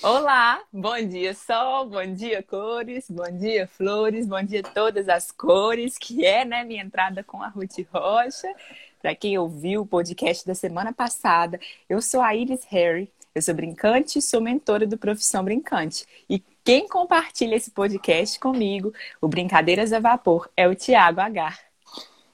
Olá, bom dia sol, bom dia cores, bom dia flores, bom dia todas as cores, que é né, minha entrada com a Ruth Rocha. Para quem ouviu o podcast da semana passada, eu sou a Iris Harry, eu sou brincante e sou mentora do Profissão Brincante. E quem compartilha esse podcast comigo, o Brincadeiras a Vapor, é o Tiago Agar.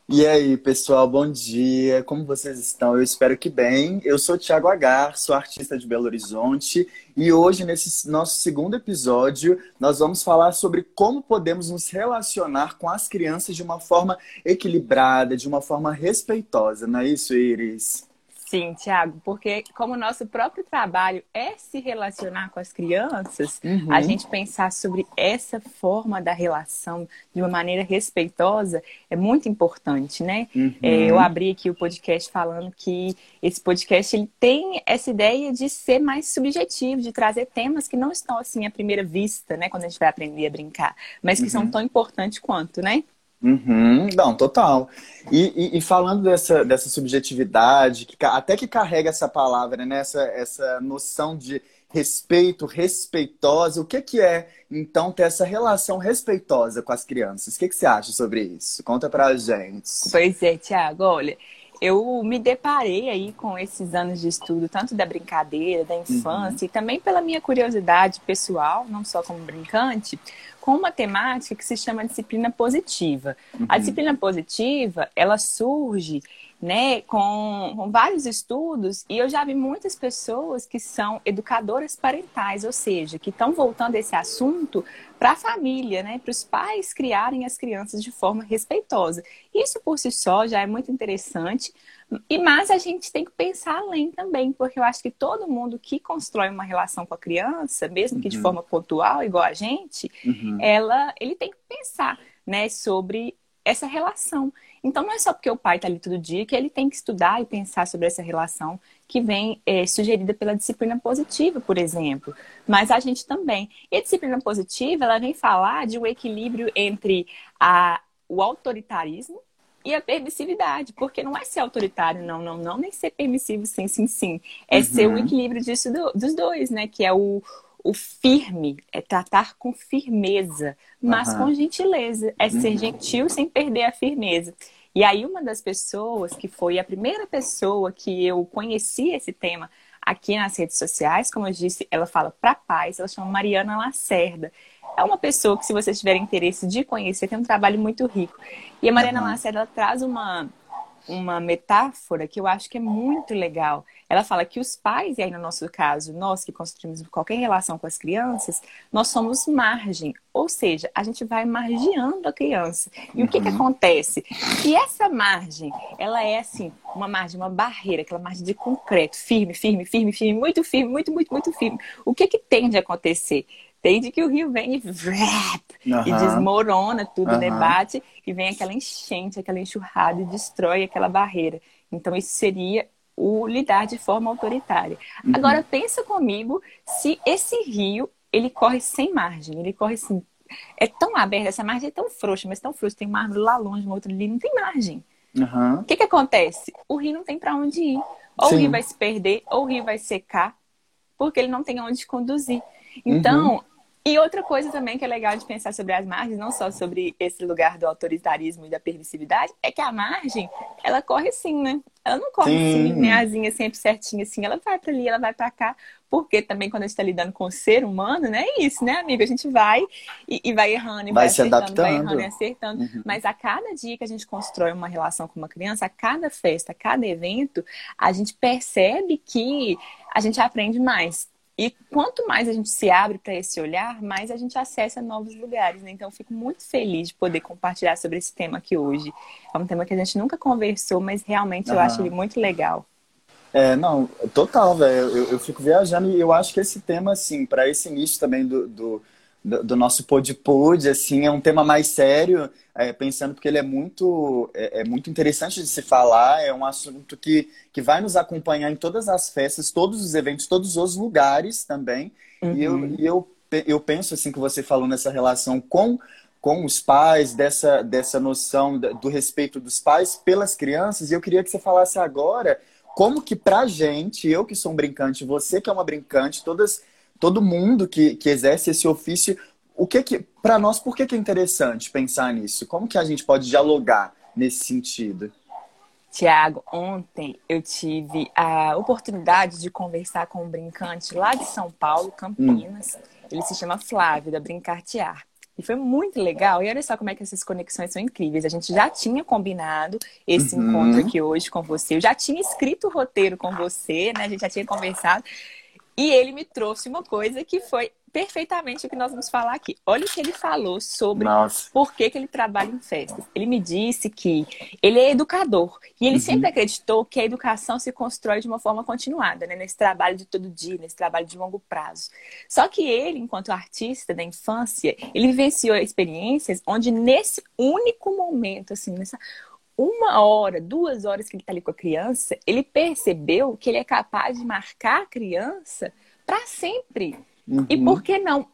E aí, pessoal, bom dia. Como vocês estão? Eu espero que bem. Eu sou Thiago Agar, sou artista de Belo Horizonte e hoje, nesse nosso segundo episódio, nós vamos falar sobre como podemos nos relacionar com as crianças de uma forma equilibrada, de uma forma respeitosa. Não é isso, Iris? Sim, Tiago, porque como o nosso próprio trabalho é se relacionar com as crianças, uhum. a gente pensar sobre essa forma da relação de uma maneira respeitosa é muito importante, né? Uhum. É, eu abri aqui o podcast falando que esse podcast ele tem essa ideia de ser mais subjetivo, de trazer temas que não estão assim à primeira vista, né? Quando a gente vai aprender a brincar, mas que uhum. são tão importantes quanto, né? Uhum, não, total. E, e, e, falando dessa, dessa subjetividade, que, até que carrega essa palavra, né? essa, essa noção de respeito, respeitosa, o que, que é, então, ter essa relação respeitosa com as crianças? O que, que você acha sobre isso? Conta pra gente. Pois é, Tiago, olha, eu me deparei aí com esses anos de estudo, tanto da brincadeira, da infância, uhum. e também pela minha curiosidade pessoal, não só como brincante, com uma temática que se chama disciplina positiva. Uhum. A disciplina positiva, ela surge né, com, com, vários estudos, e eu já vi muitas pessoas que são educadoras parentais, ou seja, que estão voltando esse assunto para a família, né, para os pais criarem as crianças de forma respeitosa. Isso por si só já é muito interessante, e mas a gente tem que pensar além também, porque eu acho que todo mundo que constrói uma relação com a criança, mesmo que de uhum. forma pontual, igual a gente, uhum. ela, ele tem que pensar, né, sobre essa relação. Então, não é só porque o pai está ali todo dia que ele tem que estudar e pensar sobre essa relação que vem é, sugerida pela disciplina positiva, por exemplo. Mas a gente também. E a disciplina positiva, ela vem falar de um equilíbrio entre a, o autoritarismo e a permissividade, porque não é ser autoritário, não, não, não, nem ser permissivo, sim, sim, sim. É uhum. ser o equilíbrio disso do, dos dois, né? Que é o, o firme é tratar com firmeza, mas uhum. com gentileza. É ser uhum. gentil sem perder a firmeza. E aí, uma das pessoas que foi a primeira pessoa que eu conheci esse tema aqui nas redes sociais, como eu disse, ela fala para paz, ela chama Mariana Lacerda. É uma pessoa que, se vocês tiverem interesse de conhecer, tem um trabalho muito rico. E a Mariana uhum. Lacerda traz uma, uma metáfora que eu acho que é muito legal. Ela fala que os pais, e aí no nosso caso, nós que construímos qualquer relação com as crianças, nós somos margem, ou seja, a gente vai margeando a criança. E uhum. o que, que uhum. acontece? E essa margem, ela é assim, uma margem, uma barreira, aquela margem de concreto, firme, firme, firme, firme, muito firme, muito, muito, muito firme. O que, que tem de acontecer? Desde que o rio vem e, vrap, uhum. e desmorona tudo, uhum. debate, e vem aquela enchente, aquela enxurrada e destrói aquela barreira. Então, isso seria o lidar de forma autoritária. Uhum. Agora, pensa comigo se esse rio, ele corre sem margem, ele corre assim, é tão aberto, essa margem é tão frouxa, mas tão frouxa, tem uma árvore lá longe, uma outra ali, não tem margem. O que que acontece? O rio não tem para onde ir. Ou Sim. o rio vai se perder, ou o rio vai secar, porque ele não tem onde conduzir. Então, uhum. E outra coisa também que é legal de pensar sobre as margens, não só sobre esse lugar do autoritarismo e da permissividade, é que a margem, ela corre assim, né? Ela não corre Sim. assim, linearzinha, sempre certinha assim. Ela vai para ali, ela vai para cá. Porque também quando a gente está lidando com o ser humano, né? É isso, né, amigo? A gente vai e, e vai errando, e vai, vai se acertando, adaptando. vai errando e acertando. Uhum. Mas a cada dia que a gente constrói uma relação com uma criança, a cada festa, a cada evento, a gente percebe que a gente aprende mais e quanto mais a gente se abre para esse olhar, mais a gente acessa novos lugares. Né? Então, eu fico muito feliz de poder compartilhar sobre esse tema aqui hoje. É um tema que a gente nunca conversou, mas realmente uhum. eu acho ele muito legal. É, não, total, velho. Eu, eu, fico viajando e eu acho que esse tema, assim, para esse início também do, do do, do nosso pod-pod, assim, é um tema mais sério, é, pensando porque ele é muito, é, é, muito interessante de se falar, é um assunto que, que vai nos acompanhar em todas as festas, todos os eventos, todos os lugares também. Uhum. E, eu, e eu, eu penso, assim, que você falou nessa relação com com os pais, dessa, dessa noção do respeito dos pais pelas crianças, e eu queria que você falasse agora como que pra gente, eu que sou um brincante, você que é uma brincante, todas todo mundo que, que exerce esse ofício, o que que, para nós, por que, que é interessante pensar nisso? Como que a gente pode dialogar nesse sentido? Tiago, ontem eu tive a oportunidade de conversar com um brincante lá de São Paulo, Campinas. Hum. Ele se chama Flávio, da Brincartear. E foi muito legal. E olha só como é que essas conexões são incríveis. A gente já tinha combinado esse uhum. encontro aqui hoje com você. Eu já tinha escrito o roteiro com você, né? A gente já tinha conversado. E ele me trouxe uma coisa que foi perfeitamente o que nós vamos falar aqui. Olha o que ele falou sobre Nossa. por que, que ele trabalha em festas. Ele me disse que ele é educador e ele uhum. sempre acreditou que a educação se constrói de uma forma continuada, né? nesse trabalho de todo dia, nesse trabalho de longo prazo. Só que ele, enquanto artista da infância, ele vivenciou experiências onde nesse único momento, assim, nessa uma hora, duas horas que ele está ali com a criança, ele percebeu que ele é capaz de marcar a criança para sempre. Uhum. E por que não?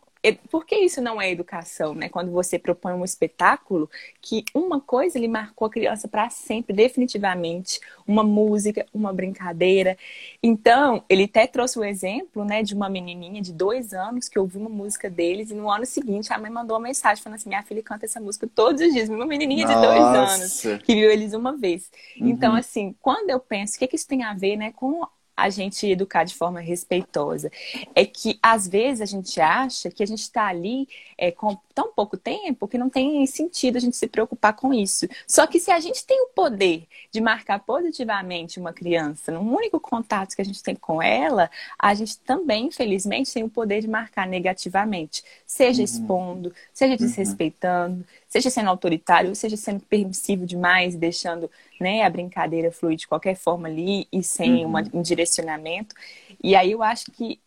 Por que isso não é educação, né? Quando você propõe um espetáculo que uma coisa ele marcou a criança para sempre, definitivamente, uma música, uma brincadeira. Então, ele até trouxe o exemplo, né, de uma menininha de dois anos que ouviu uma música deles e no ano seguinte a mãe mandou uma mensagem falando assim: minha filha canta essa música todos os dias, uma menininha Nossa. de dois anos que viu eles uma vez. Uhum. Então, assim, quando eu penso, o que, que isso tem a ver, né, com a gente educar de forma respeitosa. É que, às vezes, a gente acha que a gente está ali é, com tão pouco tempo que não tem sentido a gente se preocupar com isso. Só que se a gente tem o poder de marcar positivamente uma criança, num único contato que a gente tem com ela, a gente também, infelizmente, tem o poder de marcar negativamente. Seja uhum. expondo, seja uhum. desrespeitando, uhum. Seja sendo autoritário, seja sendo permissivo demais, deixando né, a brincadeira fluir de qualquer forma ali e sem uhum. uma, um direcionamento. E aí eu acho que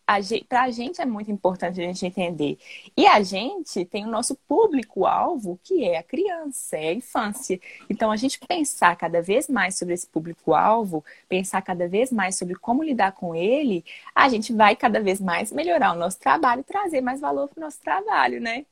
para a gente é muito importante a gente entender. E a gente tem o nosso público-alvo, que é a criança, é a infância. Então, a gente pensar cada vez mais sobre esse público-alvo, pensar cada vez mais sobre como lidar com ele, a gente vai cada vez mais melhorar o nosso trabalho e trazer mais valor para o nosso trabalho, né?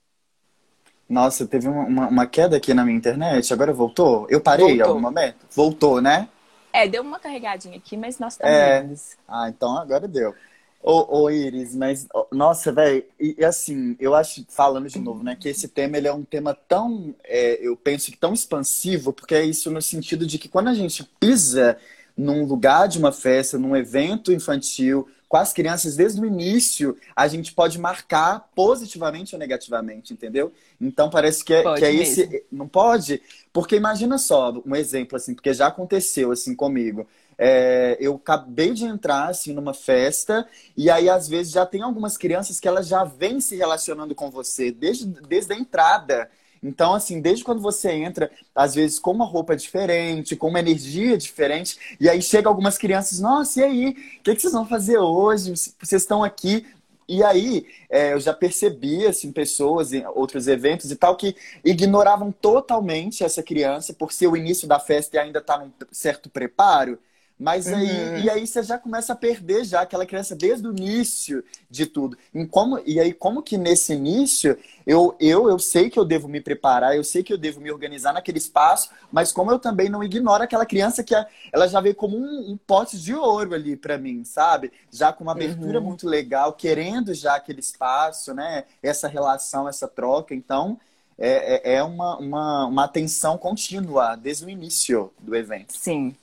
Nossa, teve uma, uma, queda aqui na minha internet, agora voltou? Eu parei em algum momento? Voltou, né? É, deu uma carregadinha aqui, mas nós estamos é... Ah, então agora deu. Ô, ô Iris, mas, nossa, velho, e, e, assim, eu acho, falando de novo, né, que esse tema, ele é um tema tão, é, eu penso que tão expansivo, porque é isso no sentido de que quando a gente pisa num lugar de uma festa, num evento infantil, com as crianças desde o início, a gente pode marcar positivamente ou negativamente, entendeu? Então parece que é, que é esse. Não pode? Porque imagina só, um exemplo, assim, porque já aconteceu assim comigo. É, eu acabei de entrar assim numa festa e aí às vezes já tem algumas crianças que elas já vêm se relacionando com você desde, desde a entrada. Então, assim, desde quando você entra, às vezes com uma roupa diferente, com uma energia diferente, e aí chega algumas crianças, nossa, e aí? O que, que vocês vão fazer hoje? Vocês estão aqui. E aí, é, eu já percebi, assim, pessoas em outros eventos e tal, que ignoravam totalmente essa criança por ser o início da festa e ainda tá num certo preparo. Mas aí, uhum. e aí você já começa a perder já aquela criança desde o início de tudo. E, como, e aí, como que nesse início eu, eu, eu sei que eu devo me preparar, eu sei que eu devo me organizar naquele espaço, mas como eu também não ignoro aquela criança que ela já veio como um, um pote de ouro ali para mim, sabe? Já com uma abertura uhum. muito legal, querendo já aquele espaço, né? Essa relação, essa troca. Então, é, é, é uma, uma, uma atenção contínua desde o início do evento. Sim.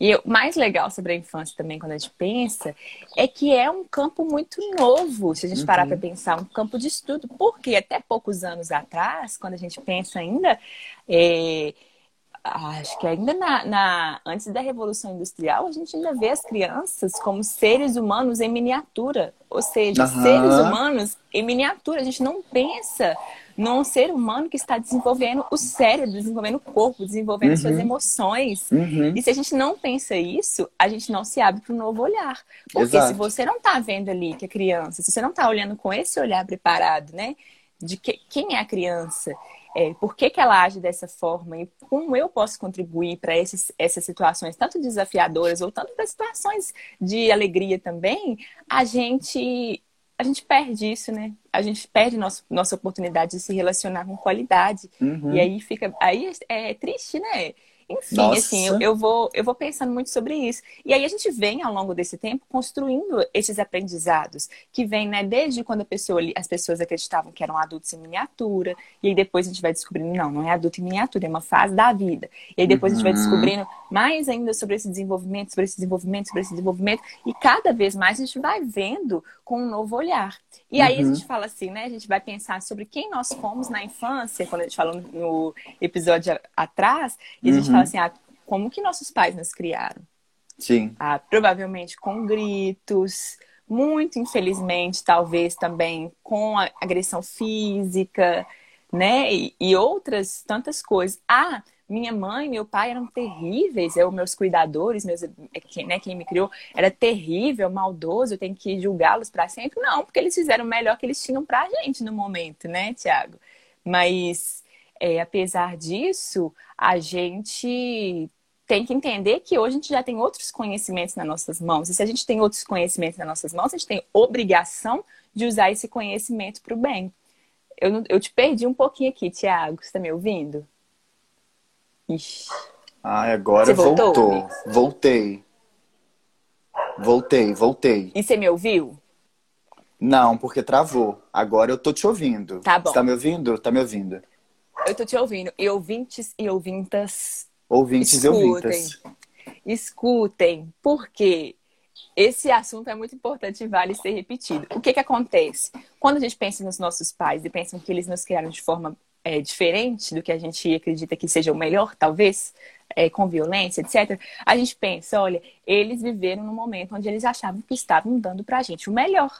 E o mais legal sobre a infância também, quando a gente pensa, é que é um campo muito novo, se a gente uhum. parar para pensar, um campo de estudo. Porque até poucos anos atrás, quando a gente pensa ainda, é, acho que ainda na, na, antes da Revolução Industrial, a gente ainda vê as crianças como seres humanos em miniatura. Ou seja, uhum. seres humanos em miniatura. A gente não pensa num ser humano que está desenvolvendo o cérebro, desenvolvendo o corpo, desenvolvendo uhum. suas emoções. Uhum. E se a gente não pensa isso, a gente não se abre para um novo olhar. Porque Exato. se você não está vendo ali que a criança, se você não está olhando com esse olhar preparado, né? De que, quem é a criança, é, por que, que ela age dessa forma e como eu posso contribuir para essas situações, tanto desafiadoras ou tanto para situações de alegria também, a gente a gente perde isso, né? A gente perde nosso, nossa oportunidade de se relacionar com qualidade. Uhum. E aí fica. Aí é, é triste, né? Enfim, Nossa. assim, eu, eu, vou, eu vou pensando muito sobre isso. E aí a gente vem, ao longo desse tempo, construindo esses aprendizados, que vem, né, desde quando a pessoa, as pessoas acreditavam que eram adultos em miniatura, e aí depois a gente vai descobrindo, não, não é adulto em miniatura, é uma fase da vida. E aí depois uhum. a gente vai uhum. descobrindo mais ainda sobre esse desenvolvimento, sobre esse desenvolvimento, sobre esse desenvolvimento, e cada vez mais a gente vai vendo com um novo olhar. E aí uhum. a gente fala assim, né, a gente vai pensar sobre quem nós fomos na infância, quando a gente falou no episódio atrás, e a gente uhum. fala assim, ah, como que nossos pais nos criaram? Sim. Ah, provavelmente com gritos, muito infelizmente, talvez também com agressão física, né? E, e, outras tantas coisas. Ah, minha mãe, meu pai eram terríveis, eu, meus cuidadores, meus, né, quem me criou, era terrível, maldoso, eu tenho que julgá-los para sempre. Não, porque eles fizeram o melhor que eles tinham pra gente no momento, né, Tiago? Mas é, apesar disso, a gente tem que entender que hoje a gente já tem outros conhecimentos nas nossas mãos. E se a gente tem outros conhecimentos nas nossas mãos, a gente tem obrigação de usar esse conhecimento para o bem. Eu, eu te perdi um pouquinho aqui, Tiago. Você está me ouvindo? Ixi. Ah, agora você voltou. voltou. Voltei. Voltei, voltei. E você me ouviu? Não, porque travou. Agora eu tô te ouvindo. Tá bom. Você tá me ouvindo? Tá me ouvindo. Eu tô te ouvindo. E ouvintes e ouvintas. Ouvintes escutem, e ouvintas. Escutem, porque esse assunto é muito importante e vale ser repetido. O que, que acontece? Quando a gente pensa nos nossos pais e pensa que eles nos criaram de forma é, diferente do que a gente acredita que seja o melhor, talvez, é, com violência, etc., a gente pensa, olha, eles viveram num momento onde eles achavam que estavam dando pra gente o melhor.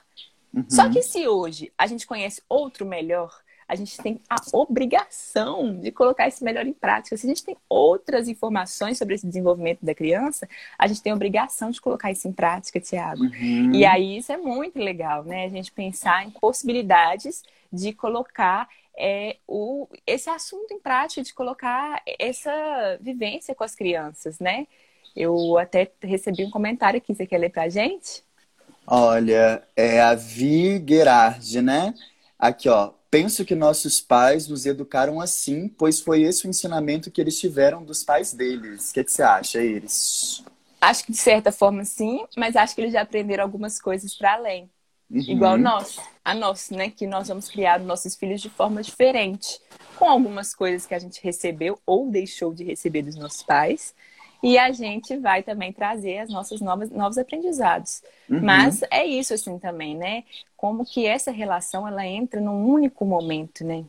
Uhum. Só que se hoje a gente conhece outro melhor, a gente tem a obrigação de colocar esse melhor em prática. Se a gente tem outras informações sobre esse desenvolvimento da criança, a gente tem a obrigação de colocar isso em prática, Tiago. Uhum. E aí isso é muito legal, né? A gente pensar em possibilidades de colocar é, o, esse assunto em prática, de colocar essa vivência com as crianças, né? Eu até recebi um comentário aqui, você quer ler pra gente? Olha, é a Vi Gerard, né? Aqui, ó. Penso que nossos pais nos educaram assim, pois foi esse o ensinamento que eles tiveram dos pais deles. O que, que você acha, Iris? Acho que de certa forma sim, mas acho que eles já aprenderam algumas coisas para além. Uhum. Igual nós, a nós, né? Que nós vamos criar nossos filhos de forma diferente, com algumas coisas que a gente recebeu ou deixou de receber dos nossos pais, e a gente vai também trazer as nossas novas novos aprendizados. Uhum. Mas é isso assim também, né? Como que essa relação ela entra num único momento, né?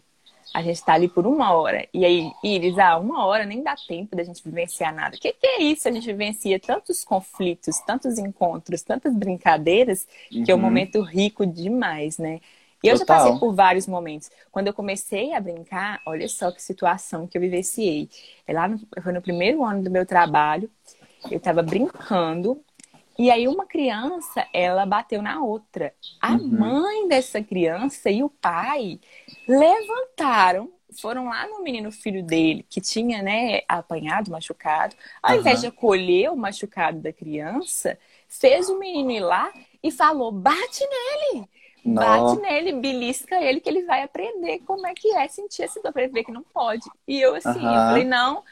A gente está ali por uma hora. E aí, Iris, ah, uma hora nem dá tempo da gente vivenciar nada. O que, que, é isso? A gente vivencia tantos conflitos, tantos encontros, tantas brincadeiras, uhum. que é um uhum. momento rico demais, né? E eu Total. já passei por vários momentos. Quando eu comecei a brincar, olha só que situação que eu vivenciei. É lá no, foi no primeiro ano do meu trabalho, eu estava brincando, e aí uma criança, ela bateu na outra. A uhum. mãe dessa criança e o pai levantaram, foram lá no menino filho dele, que tinha, né, apanhado, machucado. Ao uhum. invés de acolher o machucado da criança, fez o menino ir lá e falou: bate nele! Bate nele, belisca ele, que ele vai aprender como é que é sentir essa dor, pra ele ver que não pode. E eu, assim, uhum. eu falei, não.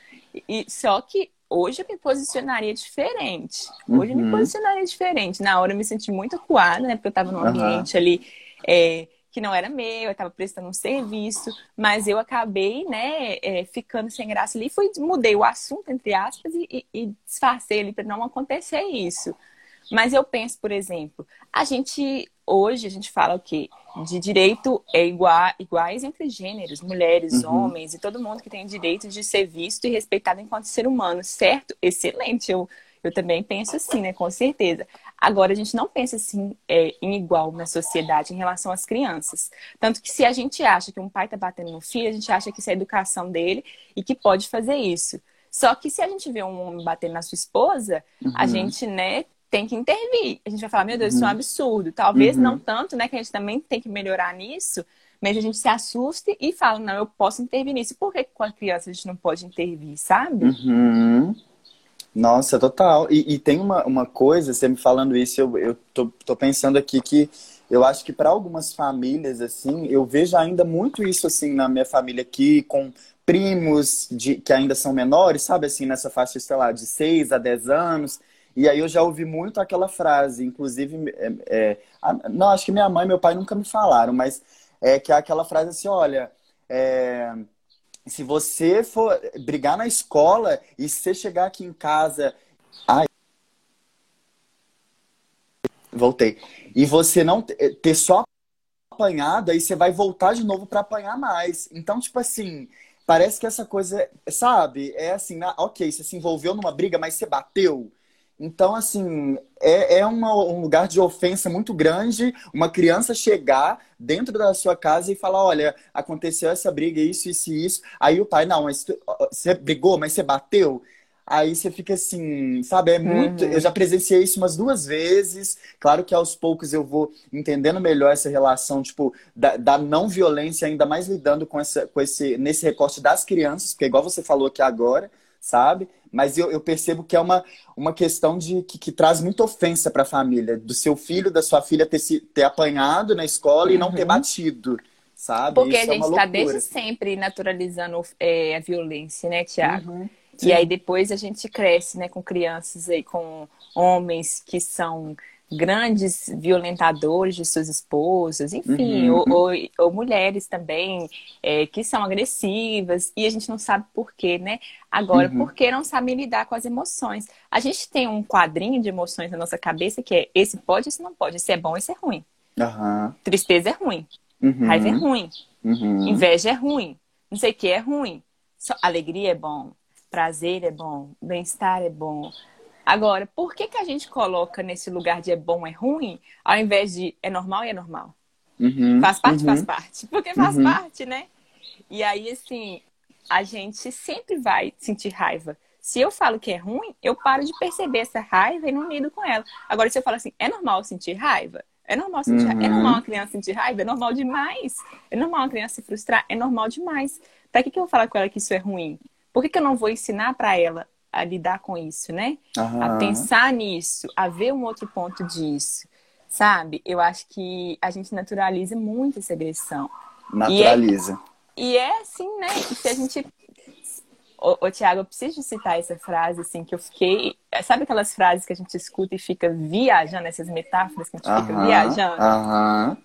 E, só que hoje eu me posicionaria diferente. Hoje uhum. eu me uhum. posicionaria diferente. Na hora eu me senti muito acuada, né? Porque eu tava num ambiente uhum. ali é, que não era meu, eu tava prestando um serviço, mas eu acabei, né, é, ficando sem graça ali. Fui, mudei o assunto, entre aspas, e, e, e disfarcei ali para não acontecer isso. Mas eu penso, por exemplo, a gente hoje a gente fala o quê? De direito é igual, iguais entre gêneros, mulheres, uhum. homens e todo mundo que tem direito de ser visto e respeitado enquanto ser humano, certo? Excelente. Eu, eu também penso assim, né? Com certeza. Agora, a gente não pensa assim é, em igual na sociedade em relação às crianças. Tanto que se a gente acha que um pai está batendo no filho, a gente acha que isso é a educação dele e que pode fazer isso. Só que se a gente vê um homem batendo na sua esposa, uhum. a gente, né, tem que intervir. A gente vai falar, meu Deus, isso é um uhum. absurdo. Talvez uhum. não tanto, né? Que a gente também tem que melhorar nisso, mas a gente se assusta e fala, não, eu posso intervir nisso. Por que com a criança a gente não pode intervir, sabe? Uhum. Nossa, total. E, e, tem uma, uma coisa, você me falando isso, eu, eu tô, tô pensando aqui que eu acho que para algumas famílias, assim, eu vejo ainda muito isso, assim, na minha família aqui, com primos de, que ainda são menores, sabe, assim, nessa faixa, sei lá, de 6 a 10 anos. E aí eu já ouvi muito aquela frase, inclusive, é, é, não, acho que minha mãe e meu pai nunca me falaram, mas é que é aquela frase assim, olha, é, se você for brigar na escola e você chegar aqui em casa. Ai. Voltei. E você não ter só apanhado, aí você vai voltar de novo para apanhar mais. Então, tipo assim, parece que essa coisa, sabe? É assim, ok, você se envolveu numa briga, mas você bateu. Então, assim, é, é uma, um lugar de ofensa muito grande uma criança chegar dentro da sua casa e falar: olha, aconteceu essa briga, isso, isso e isso. Aí o pai, não, mas tu, você brigou, mas você bateu. Aí você fica assim, sabe? É muito. Uhum. Eu já presenciei isso umas duas vezes. Claro que aos poucos eu vou entendendo melhor essa relação, tipo, da, da não violência, ainda mais lidando com, essa, com esse, nesse recorte das crianças, porque igual você falou aqui agora, sabe? Mas eu, eu percebo que é uma, uma questão de que, que traz muita ofensa para a família, do seu filho, da sua filha ter, se, ter apanhado na escola uhum. e não ter uhum. batido. Sabe? Porque Isso a é gente está é desde sempre naturalizando é, a violência, né, Tiago? Uhum. E aí depois a gente cresce, né, com crianças aí, com homens que são grandes violentadores de suas esposas, enfim, uhum. ou, ou, ou, mulheres também é, que são agressivas e a gente não sabe por quê, né? Agora, uhum. porque não sabem lidar com as emoções. A gente tem um quadrinho de emoções na nossa cabeça que é esse pode, esse não pode, esse é bom, esse é ruim. Uhum. Tristeza é ruim, uhum. raiva é ruim, uhum. inveja é ruim, não sei o que é ruim. Só, alegria é bom, prazer é bom, bem-estar é bom, Agora, por que, que a gente coloca nesse lugar de é bom, é ruim, ao invés de é normal e é normal? Uhum, faz parte, uhum. faz parte. Porque faz uhum. parte, né? E aí, assim, a gente sempre vai sentir raiva. Se eu falo que é ruim, eu paro de perceber essa raiva e não lido com ela. Agora, se eu falo assim, é normal sentir raiva? É normal sentir É normal uhum. uma criança sentir raiva? É normal demais. É normal uma criança se frustrar? É normal demais. Pra que, que eu vou falar com ela que isso é ruim? Por que, que eu não vou ensinar para ela a lidar com isso, né? Uhum. A pensar nisso, a ver um outro ponto disso, sabe? Eu acho que a gente naturaliza muito essa agressão. Naturaliza. E é, e é assim, né? Se a gente Ô, ô Tiago, eu preciso citar essa frase, assim, que eu fiquei. Sabe aquelas frases que a gente escuta e fica viajando, essas metáforas que a gente uh -huh, fica viajando? Uh -huh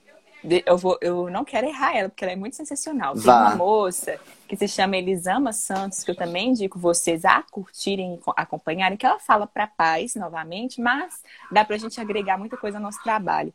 eu, vou, eu não quero errar ela, porque ela é muito sensacional. Tem Vá. uma moça que se chama Elisama Santos, que eu também indico vocês a curtirem, acompanharem, que ela fala para paz novamente, mas dá para a gente agregar muita coisa ao nosso trabalho.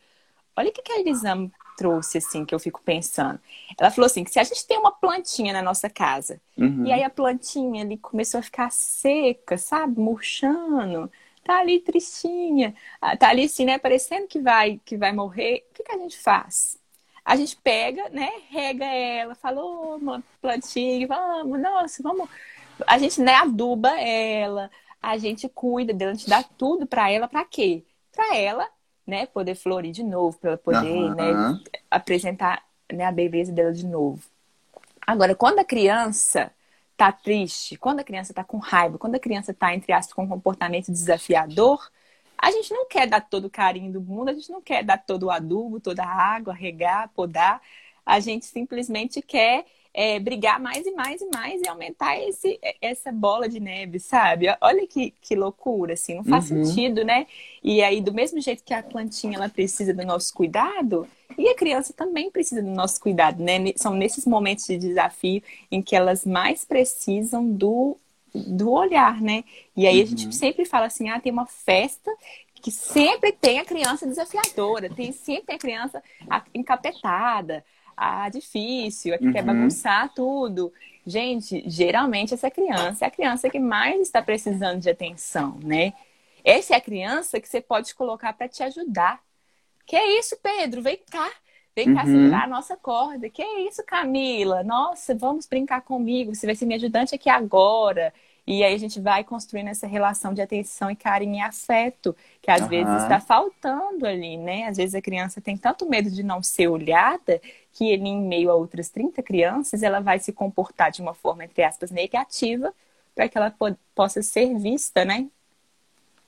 Olha o que, que a Elisama trouxe, assim, que eu fico pensando. Ela falou assim, que se a gente tem uma plantinha na nossa casa, uhum. e aí a plantinha ali começou a ficar seca, sabe, murchando, tá ali tristinha, ah, tá ali assim, né, parecendo que vai, que vai morrer, o que, que a gente faz? A gente pega, né, rega ela, falou, uma plantinha, vamos, nossa, vamos. A gente, né, aduba ela, a gente cuida dela, a gente dá tudo para ela, para quê? Para ela, né, poder florir de novo, para ela poder, uhum. né, apresentar né, a beleza dela de novo. Agora, quando a criança tá triste, quando a criança tá com raiva, quando a criança tá, entre aspas, com um comportamento desafiador, a gente não quer dar todo o carinho do mundo, a gente não quer dar todo o adubo, toda a água, regar, podar. A gente simplesmente quer é, brigar mais e mais e mais e aumentar esse, essa bola de neve, sabe? Olha que, que loucura, assim, não faz uhum. sentido, né? E aí, do mesmo jeito que a plantinha ela precisa do nosso cuidado, e a criança também precisa do nosso cuidado, né? São nesses momentos de desafio em que elas mais precisam do, do olhar, né? E aí uhum. a gente uhum. sempre fala assim: ah, tem uma festa que sempre tem a criança desafiadora, tem sempre tem a criança encapetada, a difícil, a que uhum. quer bagunçar tudo. Gente, geralmente essa criança é a criança que mais está precisando de atenção, né? Essa é a criança que você pode colocar para te ajudar. Que é isso, Pedro? Vem cá. Vem cá uhum. segurar a nossa corda. Que é isso, Camila? Nossa, vamos brincar comigo. Você vai ser minha ajudante aqui agora. E aí a gente vai construindo essa relação de atenção e carinho e afeto, que às uhum. vezes está faltando ali, né? Às vezes a criança tem tanto medo de não ser olhada que ele, em meio a outras 30 crianças, ela vai se comportar de uma forma, entre aspas, negativa, para que ela po possa ser vista, né?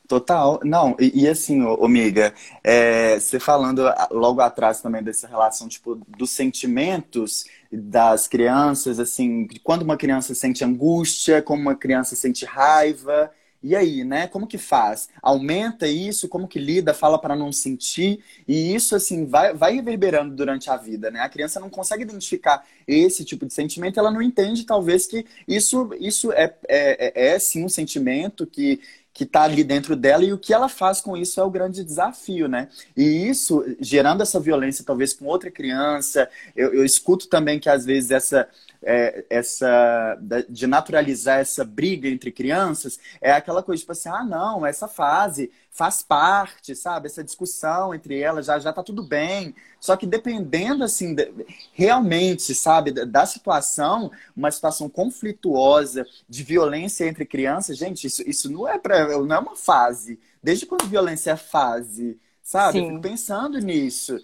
Total. Não, e, e assim, amiga, é, você falando logo atrás também dessa relação, tipo, dos sentimentos das crianças, assim, quando uma criança sente angústia, como uma criança sente raiva, e aí, né? Como que faz? Aumenta isso? Como que lida? Fala para não sentir? E isso, assim, vai, vai reverberando durante a vida, né? A criança não consegue identificar esse tipo de sentimento, ela não entende, talvez, que isso, isso é, é, é, é sim um sentimento que, que está ali dentro dela e o que ela faz com isso é o grande desafio, né? E isso, gerando essa violência, talvez com outra criança, eu, eu escuto também que às vezes essa é, essa de naturalizar essa briga entre crianças é aquela coisa tipo assim, ah, não, essa fase faz parte, sabe? Essa discussão entre elas já já tá tudo bem. Só que dependendo assim, realmente, sabe, da situação, uma situação conflituosa de violência entre crianças, gente, isso, isso não é para não é uma fase. Desde quando violência é fase, sabe? Sim. Eu fico pensando nisso.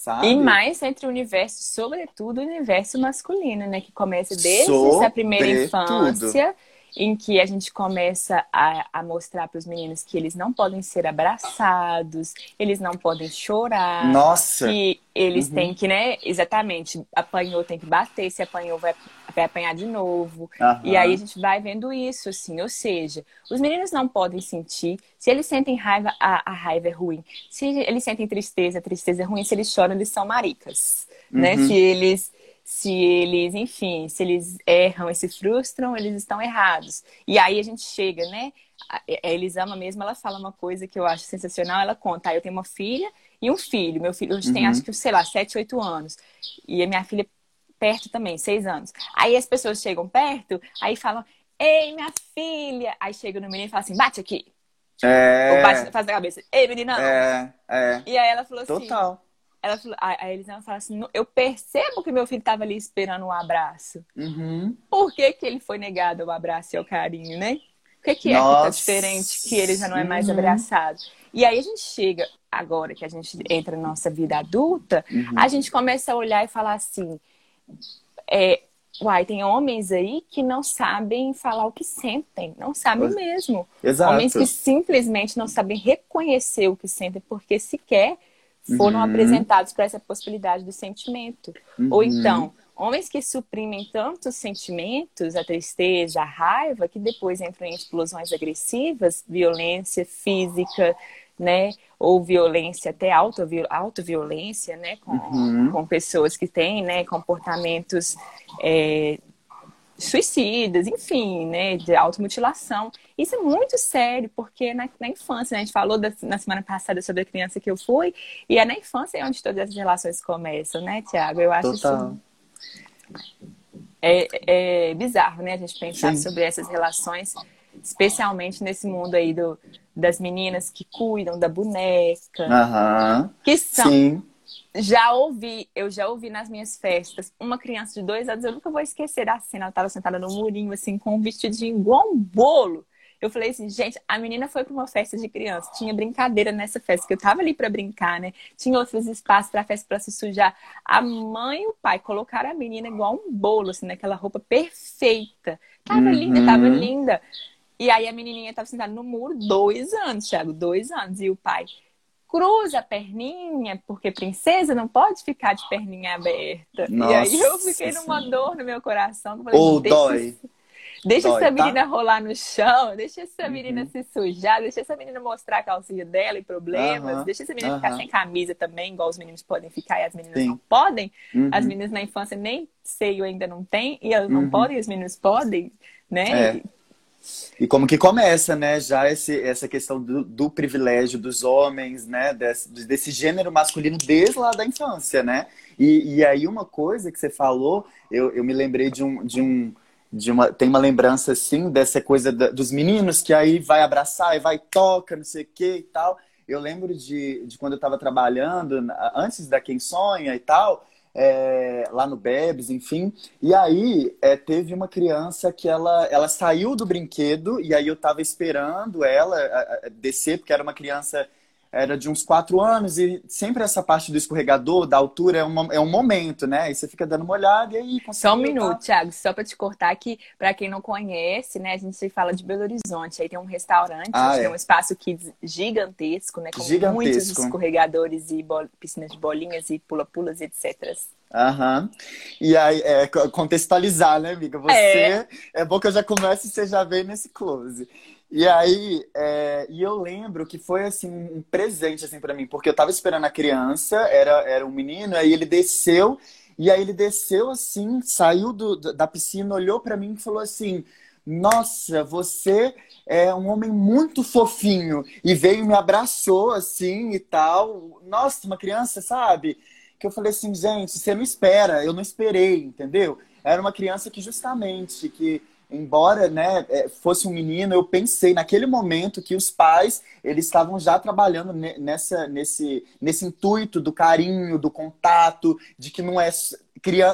Sabe? E mais entre o universo, sobretudo o universo masculino, né? Que começa desde essa primeira infância, em que a gente começa a, a mostrar para os meninos que eles não podem ser abraçados, eles não podem chorar. Nossa! Que eles uhum. têm que, né? Exatamente, apanhou, tem que bater, se apanhou, vai, vai apanhar de novo. Uhum. E aí a gente vai vendo isso, assim. Ou seja, os meninos não podem sentir. Se eles sentem raiva, a, a raiva é ruim. Se eles sentem tristeza, a tristeza é ruim. Se eles choram, eles são maricas. Né? Uhum. Né? Se eles se eles, enfim, se eles erram e se frustram, eles estão errados. E aí a gente chega, né? A Elisama mesmo, ela fala uma coisa que eu acho sensacional. Ela conta, ah, eu tenho uma filha e um filho. Meu filho hoje uhum. tem, acho que, sei lá, 7, 8 anos. E a minha filha perto também, 6 anos. Aí as pessoas chegam perto, aí falam, ei, minha filha. Aí chega no menino e fala assim, bate aqui. É... Ou bate, faz a cabeça, ei, menina. É, é. E aí ela falou Total. assim... Total ela falou, a Elisama fala assim: eu percebo que meu filho estava ali esperando um abraço. Uhum. Por que, que ele foi negado o abraço e o carinho, né? O que, que é Nossa. que tá diferente que ele já não é mais uhum. abraçado? E aí a gente chega, agora que a gente entra na nossa vida adulta, uhum. a gente começa a olhar e falar assim: é, uai, tem homens aí que não sabem falar o que sentem, não sabem mesmo. Exato. Homens que simplesmente não sabem reconhecer o que sentem, porque sequer foram uhum. apresentados para essa possibilidade do sentimento. Uhum. Ou então, homens que suprimem tantos sentimentos, a tristeza, a raiva, que depois entram em explosões agressivas, violência física, né? Ou violência, até autoviolência, né? Com, uhum. com pessoas que têm né, comportamentos é, suicidas, enfim, né, de automutilação. Isso é muito sério, porque na, na infância, né, a gente falou da, na semana passada sobre a criança que eu fui, e é na infância é onde todas as relações começam, né, Tiago? Eu acho Total. isso é, é bizarro, né, a gente pensar Sim. sobre essas relações, especialmente nesse mundo aí do, das meninas que cuidam da boneca, uhum. que são Sim já ouvi, eu já ouvi nas minhas festas, uma criança de dois anos, eu nunca vou esquecer da cena, ela estava sentada no murinho, assim, com um vestidinho igual um bolo. Eu falei assim, gente, a menina foi para uma festa de criança, tinha brincadeira nessa festa, que eu tava ali para brincar, né? Tinha outros espaços para festa para se sujar. A mãe e o pai colocaram a menina igual um bolo, assim, naquela roupa perfeita. Tava uhum. linda, tava linda. E aí a menininha tava sentada no muro, dois anos, Thiago, dois anos. E o pai, cruza a perninha, porque princesa não pode ficar de perninha aberta. Nossa, e aí eu fiquei numa dor no meu coração. Ou dói. Deixa dói, essa tá? menina tá? rolar no chão, deixa essa uhum. menina se sujar, deixa essa menina mostrar a calcinha dela e problemas, uhum. deixa essa menina uhum. ficar sem camisa também, igual os meninos podem ficar e as meninas Sim. não podem. Uhum. As meninas na infância nem seio ainda não tem, e elas não uhum. podem, e os meninos podem, né? É. E como que começa, né, já esse, essa questão do, do privilégio dos homens, né, desse, desse, gênero masculino desde lá da infância, né? E, e aí uma coisa que você falou, eu, eu me lembrei de um, de um, de uma, tem uma lembrança assim dessa coisa da, dos meninos que aí vai abraçar e vai toca, não sei o que e tal. Eu lembro de, de quando eu estava trabalhando, antes da Quem Sonha e tal, é, lá no Bebes, enfim. E aí é, teve uma criança que ela, ela saiu do brinquedo e aí eu tava esperando ela descer, porque era uma criança era de uns quatro anos e sempre essa parte do escorregador, da altura, é um, é um momento, né? Aí você fica dando uma olhada e aí Só um minuto, Thiago, só para te cortar aqui, para quem não conhece, né? A gente fala de Belo Horizonte, aí tem um restaurante, ah, é. tem um espaço kids gigantesco, né? Com gigantesco. muitos escorregadores e piscinas de bolinhas e pula-pulas, etc. Aham. E aí, é, contextualizar, né, amiga? Você. É. é bom que eu já comece e você já vem nesse close. E aí, é, e eu lembro que foi assim um presente assim para mim, porque eu tava esperando a criança, era, era um menino, aí ele desceu, e aí ele desceu assim, saiu do, da piscina, olhou para mim e falou assim: "Nossa, você é um homem muito fofinho" e veio e me abraçou assim e tal. Nossa, uma criança, sabe? Que eu falei assim, gente, você não espera, eu não esperei, entendeu? Era uma criança que justamente que embora né, é, fosse um menino, eu pensei naquele momento que os pais eles estavam já trabalhando nessa, nesse, nesse intuito do carinho, do contato, de que não é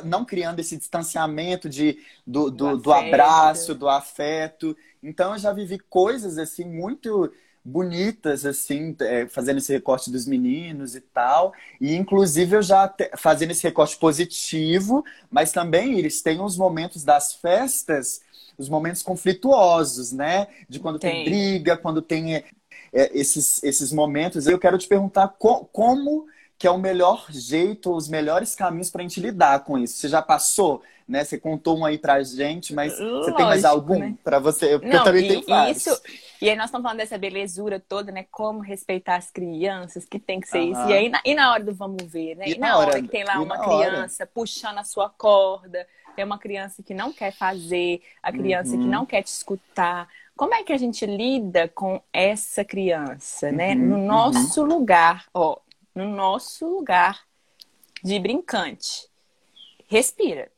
não criando esse distanciamento de, do, do, do abraço, do afeto. Então eu já vivi coisas assim muito bonitas, assim, é, fazendo esse recorte dos meninos e tal. E, inclusive, eu já te, fazendo esse recorte positivo, mas também eles têm uns momentos das festas os momentos conflituosos, né? De quando tem, tem briga, quando tem é, esses, esses momentos. Eu quero te perguntar co como que é o melhor jeito, os melhores caminhos para a gente lidar com isso. Você já passou, né? Você contou um aí pra gente, mas Lógico, você tem mais algum né? para você? Porque Não, eu também tenho vários. Isso, e aí nós estamos falando dessa belezura toda, né? Como respeitar as crianças, que tem que ser isso. E aí, na, e na hora do vamos ver, né? E, e na, hora, hora, que tem lá uma criança hora? puxando a sua corda, tem uma criança que não quer fazer, a criança uhum. que não quer te escutar. Como é que a gente lida com essa criança, né? Uhum. No nosso uhum. lugar, ó, no nosso lugar de brincante. Respira.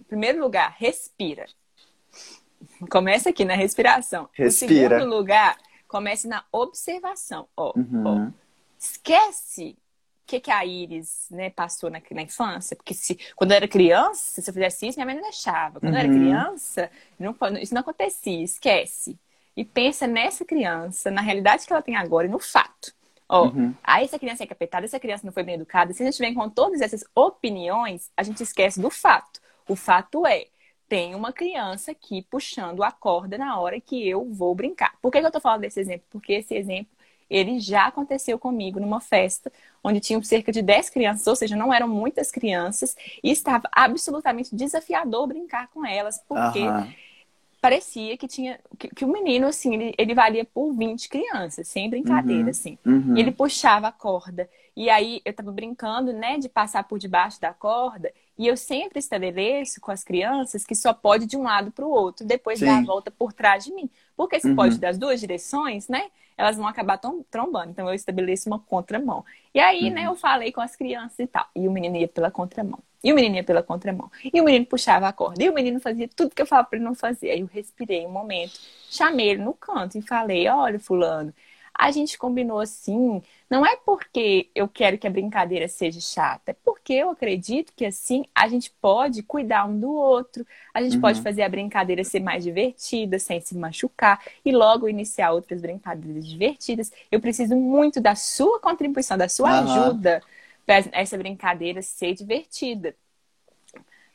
Em primeiro lugar, respira. Começa aqui na respiração. Respira. Em segundo lugar, comece na observação. Ó, uhum. ó. Esquece que, que a Iris né, passou na, na, infância. Porque se, quando eu era criança, se eu fizesse isso, minha mãe não deixava. Quando uhum. eu era uhum. criança, não, isso não acontecia. Esquece. E pensa nessa criança, na realidade que ela tem agora e no fato. Ó, uhum. ah, essa criança é capetada, essa criança não foi bem educada. Se a gente vem com todas essas opiniões, a gente esquece do fato. O fato é, tem uma criança aqui puxando a corda na hora que eu vou brincar. Por que, que eu tô falando desse exemplo? Porque esse exemplo ele já aconteceu comigo numa festa onde tinham cerca de 10 crianças, ou seja, não eram muitas crianças, e estava absolutamente desafiador brincar com elas, porque uhum. parecia que tinha que, que, o menino assim, ele, ele valia por 20 crianças, sem brincadeira uhum. assim. Uhum. E ele puxava a corda. E aí eu estava brincando, né, de passar por debaixo da corda, e eu sempre estabeleço com as crianças que só pode de um lado para o outro, depois Sim. dar a volta por trás de mim. Porque se pode uhum. das duas direções, né? elas vão acabar trombando. Então eu estabeleço uma contramão. E aí, né, uhum. né, eu falei com as crianças e tal. E o menino ia pela contramão. E o menino ia pela contramão. E o menino puxava a corda. E o menino fazia tudo que eu falava para ele não fazer. Aí eu respirei um momento, chamei ele no canto e falei: Olha, Fulano, a gente combinou assim, não é porque eu quero que a brincadeira seja chata, é porque eu acredito que assim a gente pode cuidar um do outro, a gente uhum. pode fazer a brincadeira ser mais divertida, sem se machucar e logo iniciar outras brincadeiras divertidas. Eu preciso muito da sua contribuição, da sua uhum. ajuda para essa brincadeira ser divertida.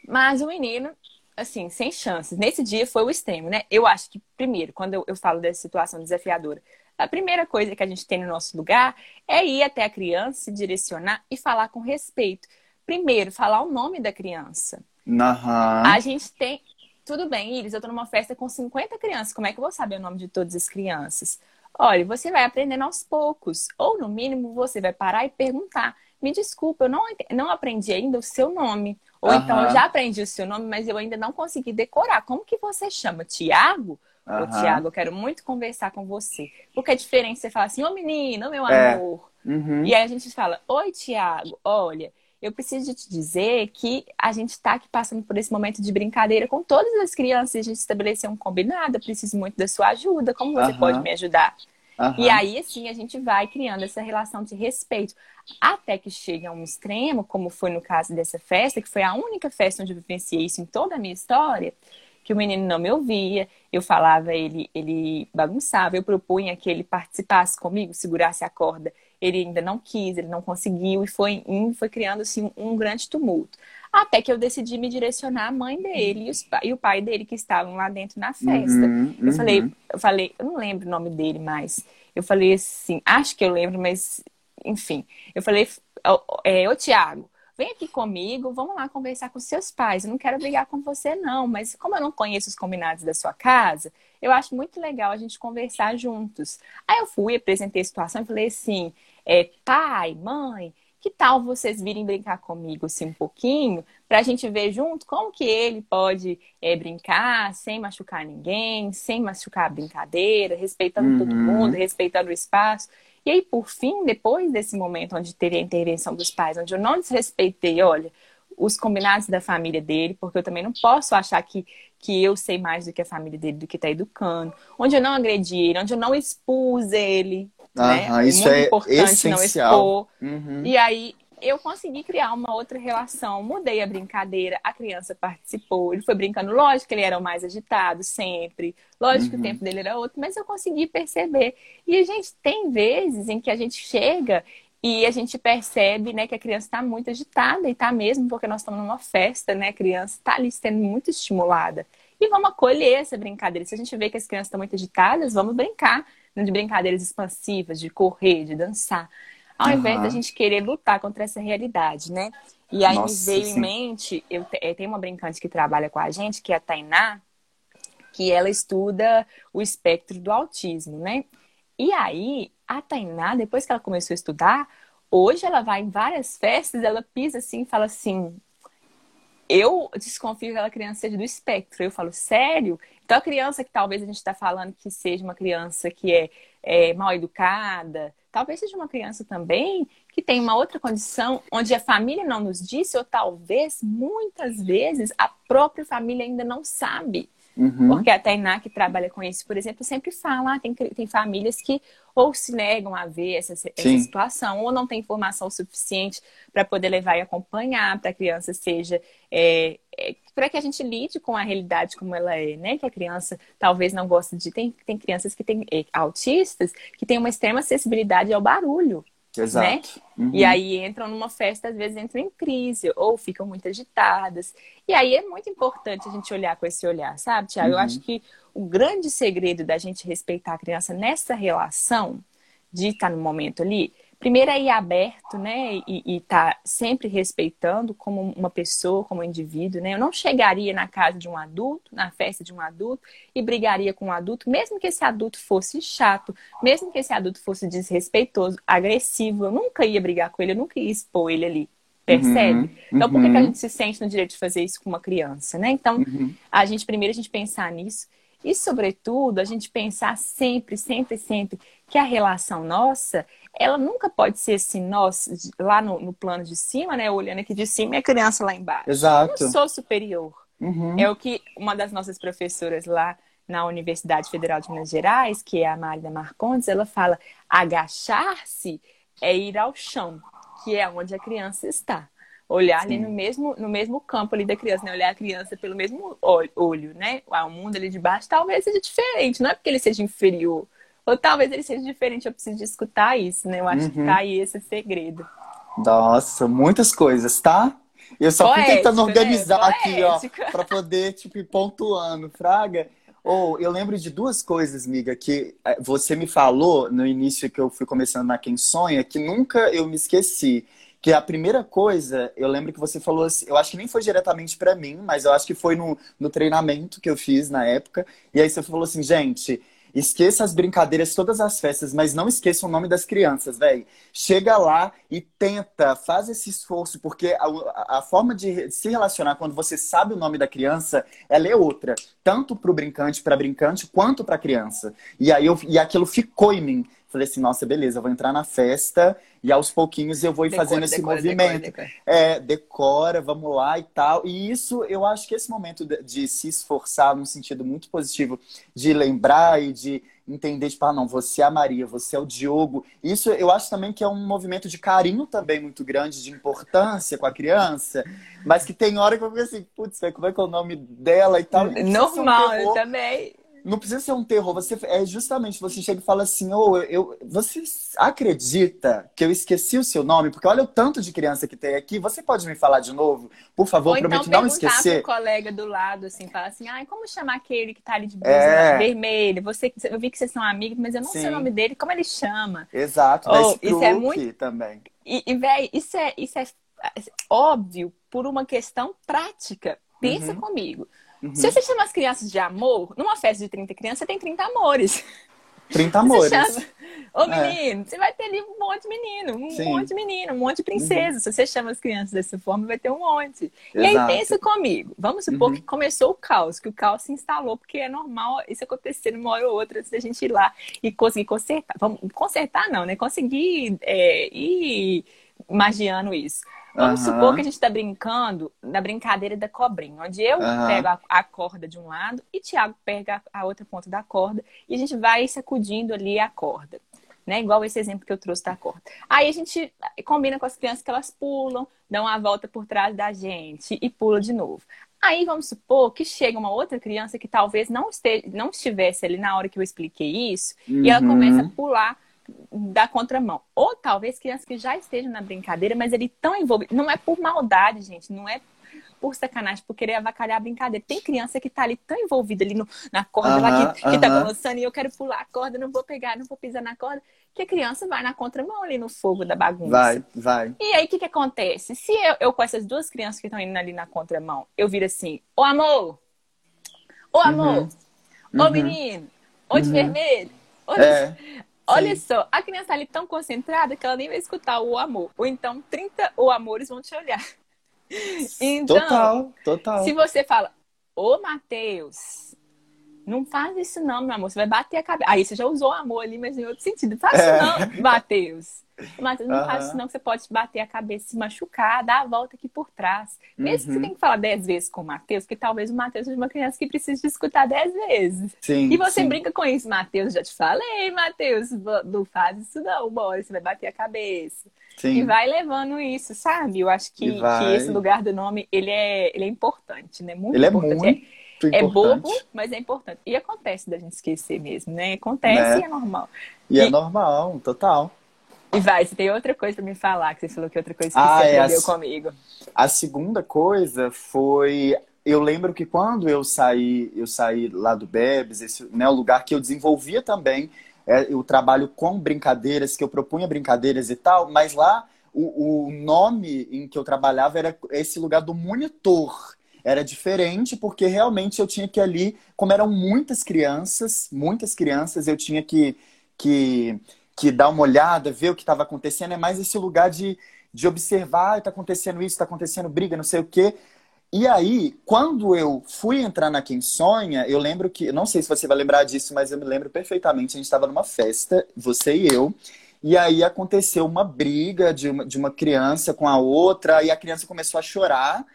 Mas o menino assim, sem chances. Nesse dia foi o extremo, né? Eu acho que, primeiro, quando eu, eu falo dessa situação desafiadora, a primeira coisa que a gente tem no nosso lugar é ir até a criança, se direcionar e falar com respeito. Primeiro, falar o nome da criança. Uhum. A gente tem. Tudo bem, Iris, eu tô numa festa com 50 crianças. Como é que eu vou saber o nome de todas as crianças? Olha, você vai aprendendo aos poucos. Ou, no mínimo, você vai parar e perguntar. Me desculpa, eu não, não aprendi ainda o seu nome. Ou uhum. então, eu já aprendi o seu nome, mas eu ainda não consegui decorar. Como que você chama? Tiago? Uhum. Ô, Tiago, eu quero muito conversar com você. Porque é diferente você falar assim, ô menino, meu é. amor. Uhum. E aí a gente fala, oi, Tiago, olha, eu preciso te dizer que a gente está aqui passando por esse momento de brincadeira com todas as crianças, a gente estabeleceu um combinado, eu preciso muito da sua ajuda, como você uhum. pode me ajudar? Uhum. E aí, assim, a gente vai criando essa relação de respeito. Até que chega a um extremo, como foi no caso dessa festa, que foi a única festa onde eu vivenciei isso em toda a minha história, que o menino não me ouvia, eu falava, ele, ele bagunçava, eu propunha que ele participasse comigo, segurasse a corda ele ainda não quis, ele não conseguiu, e foi, foi criando assim, um grande tumulto. Até que eu decidi me direcionar à mãe dele e, os, e o pai dele que estavam lá dentro na festa. Uhum, eu falei, uhum. eu falei, eu não lembro o nome dele mais. Eu falei assim, acho que eu lembro, mas enfim. Eu falei, é, ô Tiago, vem aqui comigo, vamos lá conversar com seus pais. Eu não quero brigar com você, não, mas como eu não conheço os combinados da sua casa, eu acho muito legal a gente conversar juntos. Aí eu fui, apresentei a situação e falei assim: é, pai, mãe, que tal vocês virem brincar comigo assim um pouquinho, para a gente ver junto como que ele pode é, brincar sem machucar ninguém, sem machucar a brincadeira, respeitando uhum. todo mundo, respeitando o espaço. E aí, por fim, depois desse momento onde teve a intervenção dos pais, onde eu não desrespeitei, olha, os combinados da família dele, porque eu também não posso achar que, que eu sei mais do que a família dele, do que está educando, onde eu não agredi ele, onde eu não expus ele, né? Isso Muito é importante essencial. não expor. Uhum. E aí eu consegui criar uma outra relação. Mudei a brincadeira, a criança participou, ele foi brincando. Lógico que ele era o mais agitado sempre, lógico uhum. que o uhum. tempo dele era outro, mas eu consegui perceber. E a gente tem vezes em que a gente chega e a gente percebe né, que a criança está muito agitada, e está mesmo, porque nós estamos numa festa, né? A criança está ali sendo muito estimulada. E vamos acolher essa brincadeira. Se a gente vê que as crianças estão muito agitadas, vamos brincar de brincadeiras expansivas, de correr, de dançar, ao uhum. invés da gente querer lutar contra essa realidade, né? E aí Nossa, me veio sim. em mente, eu, eu tenho uma brincante que trabalha com a gente, que é a Tainá, que ela estuda o espectro do autismo, né? E aí, a Tainá, depois que ela começou a estudar, hoje ela vai em várias festas, ela pisa assim e fala assim: eu desconfio que aquela criança seja do espectro. Eu falo, sério? Então, a criança que talvez a gente está falando que seja uma criança que é, é, mal educada, talvez seja uma criança também que tem uma outra condição onde a família não nos disse, ou talvez, muitas vezes, a própria família ainda não sabe. Uhum. Porque a Tainá, que trabalha com isso, por exemplo, sempre fala, ah, tem, tem famílias que ou se negam a ver essa, essa situação, ou não tem informação suficiente para poder levar e acompanhar, para a criança seja. É, é, para que a gente lide com a realidade como ela é, né? Que a criança talvez não goste de. Tem, tem crianças que têm é, autistas que têm uma extrema acessibilidade ao barulho. Exato. Né? Uhum. E aí entram numa festa, às vezes entram em crise, ou ficam muito agitadas. E aí é muito importante a gente olhar com esse olhar, sabe, Tiago? Uhum. Eu acho que o grande segredo da gente respeitar a criança nessa relação, de estar no momento ali, primeiro é ir aberto, né? E estar tá sempre respeitando como uma pessoa, como um indivíduo, né? Eu não chegaria na casa de um adulto, na festa de um adulto, e brigaria com um adulto, mesmo que esse adulto fosse chato, mesmo que esse adulto fosse desrespeitoso, agressivo, eu nunca ia brigar com ele, eu nunca ia expor ele ali. Percebe? Uhum, então, por que, que, a uhum. gente se sente no direito de fazer isso com uma criança, né? Então, uhum. a gente primeiro a gente pensar nisso e, sobretudo, a gente pensar sempre, sempre, sempre que a relação nossa, ela nunca pode ser assim, nós, lá no, no plano de cima, né? Olhando aqui de cima e a criança lá embaixo. Exato. Eu não sou superior. Uhum. É o que uma das nossas professoras lá na Universidade Federal de Minas Gerais, que é a Marina Marcondes, ela fala: agachar-se é ir ao chão, que é onde a criança está olhar Sim. ali no mesmo, no mesmo campo ali da criança, né? Olhar a criança pelo mesmo olho, né? O mundo ali de baixo talvez seja diferente, não é porque ele seja inferior. Ou talvez ele seja diferente, eu preciso de escutar isso, né? Eu acho uhum. que tá aí esse segredo. Nossa, muitas coisas, tá? Eu só Poético, fui tentando né? organizar né? aqui, ó, para poder, tipo, ir pontuando, Fraga. Ou oh, eu lembro de duas coisas, miga, que eh, você me falou no início que eu fui começando na Quem Sonha, que nunca eu me esqueci. Que a primeira coisa, eu lembro que você falou assim, eu acho que nem foi diretamente para mim, mas eu acho que foi no, no treinamento que eu fiz na época. E aí você falou assim, gente, Esqueça as brincadeiras, todas as festas, mas não esqueça o nome das crianças, velho. Chega lá e tenta, faz esse esforço, porque a, a, forma de se relacionar quando você sabe o nome da criança, ela é outra, tanto para o brincante, para brincante, quanto para a criança. E aí eu, e aquilo ficou em mim. Falei assim, nossa, beleza, eu vou entrar na festa e aos pouquinhos eu vou ir decora, fazendo esse decora, movimento. Decora, é, decora, vamos lá e tal. E isso, eu acho que esse momento de, de se esforçar num sentido muito positivo, de lembrar e de entender, tipo, ah, não, você é a Maria, você é o Diogo. Isso eu acho também que é um movimento de carinho também muito grande, de importância com a criança, mas que tem hora que eu fico assim, putz, como é que é o nome dela e tal. Normal, eu também. Não precisa ser um terror, você é justamente você chega e fala assim, oh, eu, você acredita que eu esqueci o seu nome? Porque olha o tanto de criança que tem aqui, você pode me falar de novo? Por favor, Ou então prometo não esquecer. Pro colega do lado assim, fala assim: "Ai, como chamar aquele que tá ali de blusa é... vermelha? Você eu vi que vocês são amigos, mas eu não Sim. sei o nome dele, como ele chama?" Exato, oh, isso é muito também. E, e véi, isso é isso é óbvio por uma questão prática. Pensa uhum. comigo. Uhum. Se você chama as crianças de amor, numa festa de 30 crianças, você tem 30 amores. 30 amores. Ô é. menino, é. você vai ter ali um monte de menino, um Sim. monte de menino, um monte de princesa. Uhum. Se você chama as crianças dessa forma, vai ter um monte. Exato. E aí pensa comigo. Vamos supor uhum. que começou o caos, que o caos se instalou, porque é normal isso acontecer numa hora ou outra, se a gente ir lá e conseguir consertar. Vamos consertar não, né? Conseguir é, ir magiando isso. Vamos uhum. supor que a gente está brincando na brincadeira da cobrinha, onde eu uhum. pego a, a, corda de um lado e Tiago pega a, a, outra ponta da corda e a gente vai sacudindo ali a corda. Né? Igual esse exemplo que eu trouxe da corda. Aí a gente combina com as crianças que elas pulam, dão uma volta por trás da gente e pula de novo. Aí vamos supor que chega uma outra criança que talvez não, esteja, não estivesse ali na hora que eu expliquei isso, uhum. e ela começa a pular da contramão. Ou talvez crianças que já estejam na brincadeira, mas ele tão envolvido. Não é por maldade, gente, não é por sacanagem, por querer avacalhar a brincadeira. Tem criança que tá ali tão envolvida ali no, na corda uh -huh, lá que, uh -huh. que tá balançando e eu quero pular a corda, não vou pegar, não vou pisar na corda, que a criança vai na contramão ali no fogo da bagunça. Vai, vai. E aí o que que acontece? Se eu, eu com essas duas crianças que estão indo ali na contramão, eu viro assim, ô amor, ô amor, uhum. ô uhum. menino, ô de uhum. vermelho, ô é. Olha Sim. só, a criança tá ali tão concentrada que ela nem vai escutar o amor. Ou então 30 o amores vão te olhar. Então, total, total. Se você fala, ô Matheus, não faz isso não, meu amor, você vai bater a cabeça. Aí você já usou amor ali, mas em outro sentido. Faz é. isso não, Matheus. Matheus, não uhum. faz isso não, que você pode bater a cabeça, se machucar, dar a volta aqui por trás. Mesmo uhum. que você tenha que falar dez vezes com o Matheus, porque talvez o Matheus seja uma criança que precisa de escutar dez vezes. Sim, e você sim. brinca com isso, Matheus, já te falei, Matheus, não faz isso não, bora, você vai bater a cabeça. Sim. E vai levando isso, sabe? Eu acho que, que, esse lugar do nome, ele é, ele é importante, né? Muito ele é importante. É muito... É, é bobo, mas é importante. E acontece da gente esquecer mesmo, né? Acontece né? e é normal. E, é e é normal, total. E vai, você tem outra coisa para me falar, que você falou que outra coisa que ah, você é aprendeu a, comigo. A segunda coisa foi. Eu lembro que quando eu saí, eu saí lá do Bebes, esse né, o lugar que eu desenvolvia também é, o trabalho com brincadeiras, que eu propunha brincadeiras e tal, mas lá o, o nome em que eu trabalhava era esse lugar do monitor era diferente porque realmente eu tinha que ali, como eram muitas crianças, muitas crianças, eu tinha que, que que dá uma olhada, ver o que estava acontecendo, é mais esse lugar de, de observar, está acontecendo isso, está acontecendo briga, não sei o quê. E aí, quando eu fui entrar na Quem Sonha, eu lembro que, não sei se você vai lembrar disso, mas eu me lembro perfeitamente, a gente estava numa festa, você e eu, e aí aconteceu uma briga de uma, de uma criança com a outra, e a criança começou a chorar,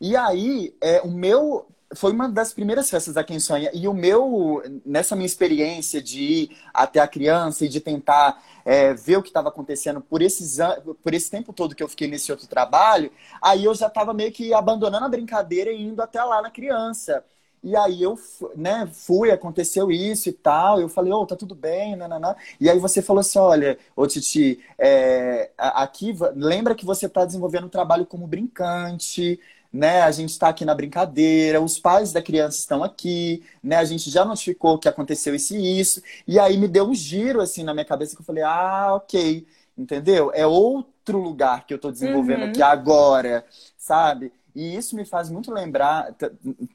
e aí, é, o meu foi uma das primeiras festas da Quem Sonha. E o meu, nessa minha experiência de ir até a criança e de tentar é, ver o que estava acontecendo por, esses, por esse tempo todo que eu fiquei nesse outro trabalho, aí eu já estava meio que abandonando a brincadeira e indo até lá na criança. E aí eu né, fui, aconteceu isso e tal. Eu falei, ô, oh, tá tudo bem, nananã. E aí você falou assim: olha, ô Titi, é, aqui lembra que você está desenvolvendo um trabalho como brincante né? A gente está aqui na brincadeira, os pais da criança estão aqui, né? A gente já notificou que aconteceu isso e isso. E aí me deu um giro assim na minha cabeça que eu falei, ah, ok, entendeu? É outro lugar que eu estou desenvolvendo uhum. aqui agora, sabe? E isso me faz muito lembrar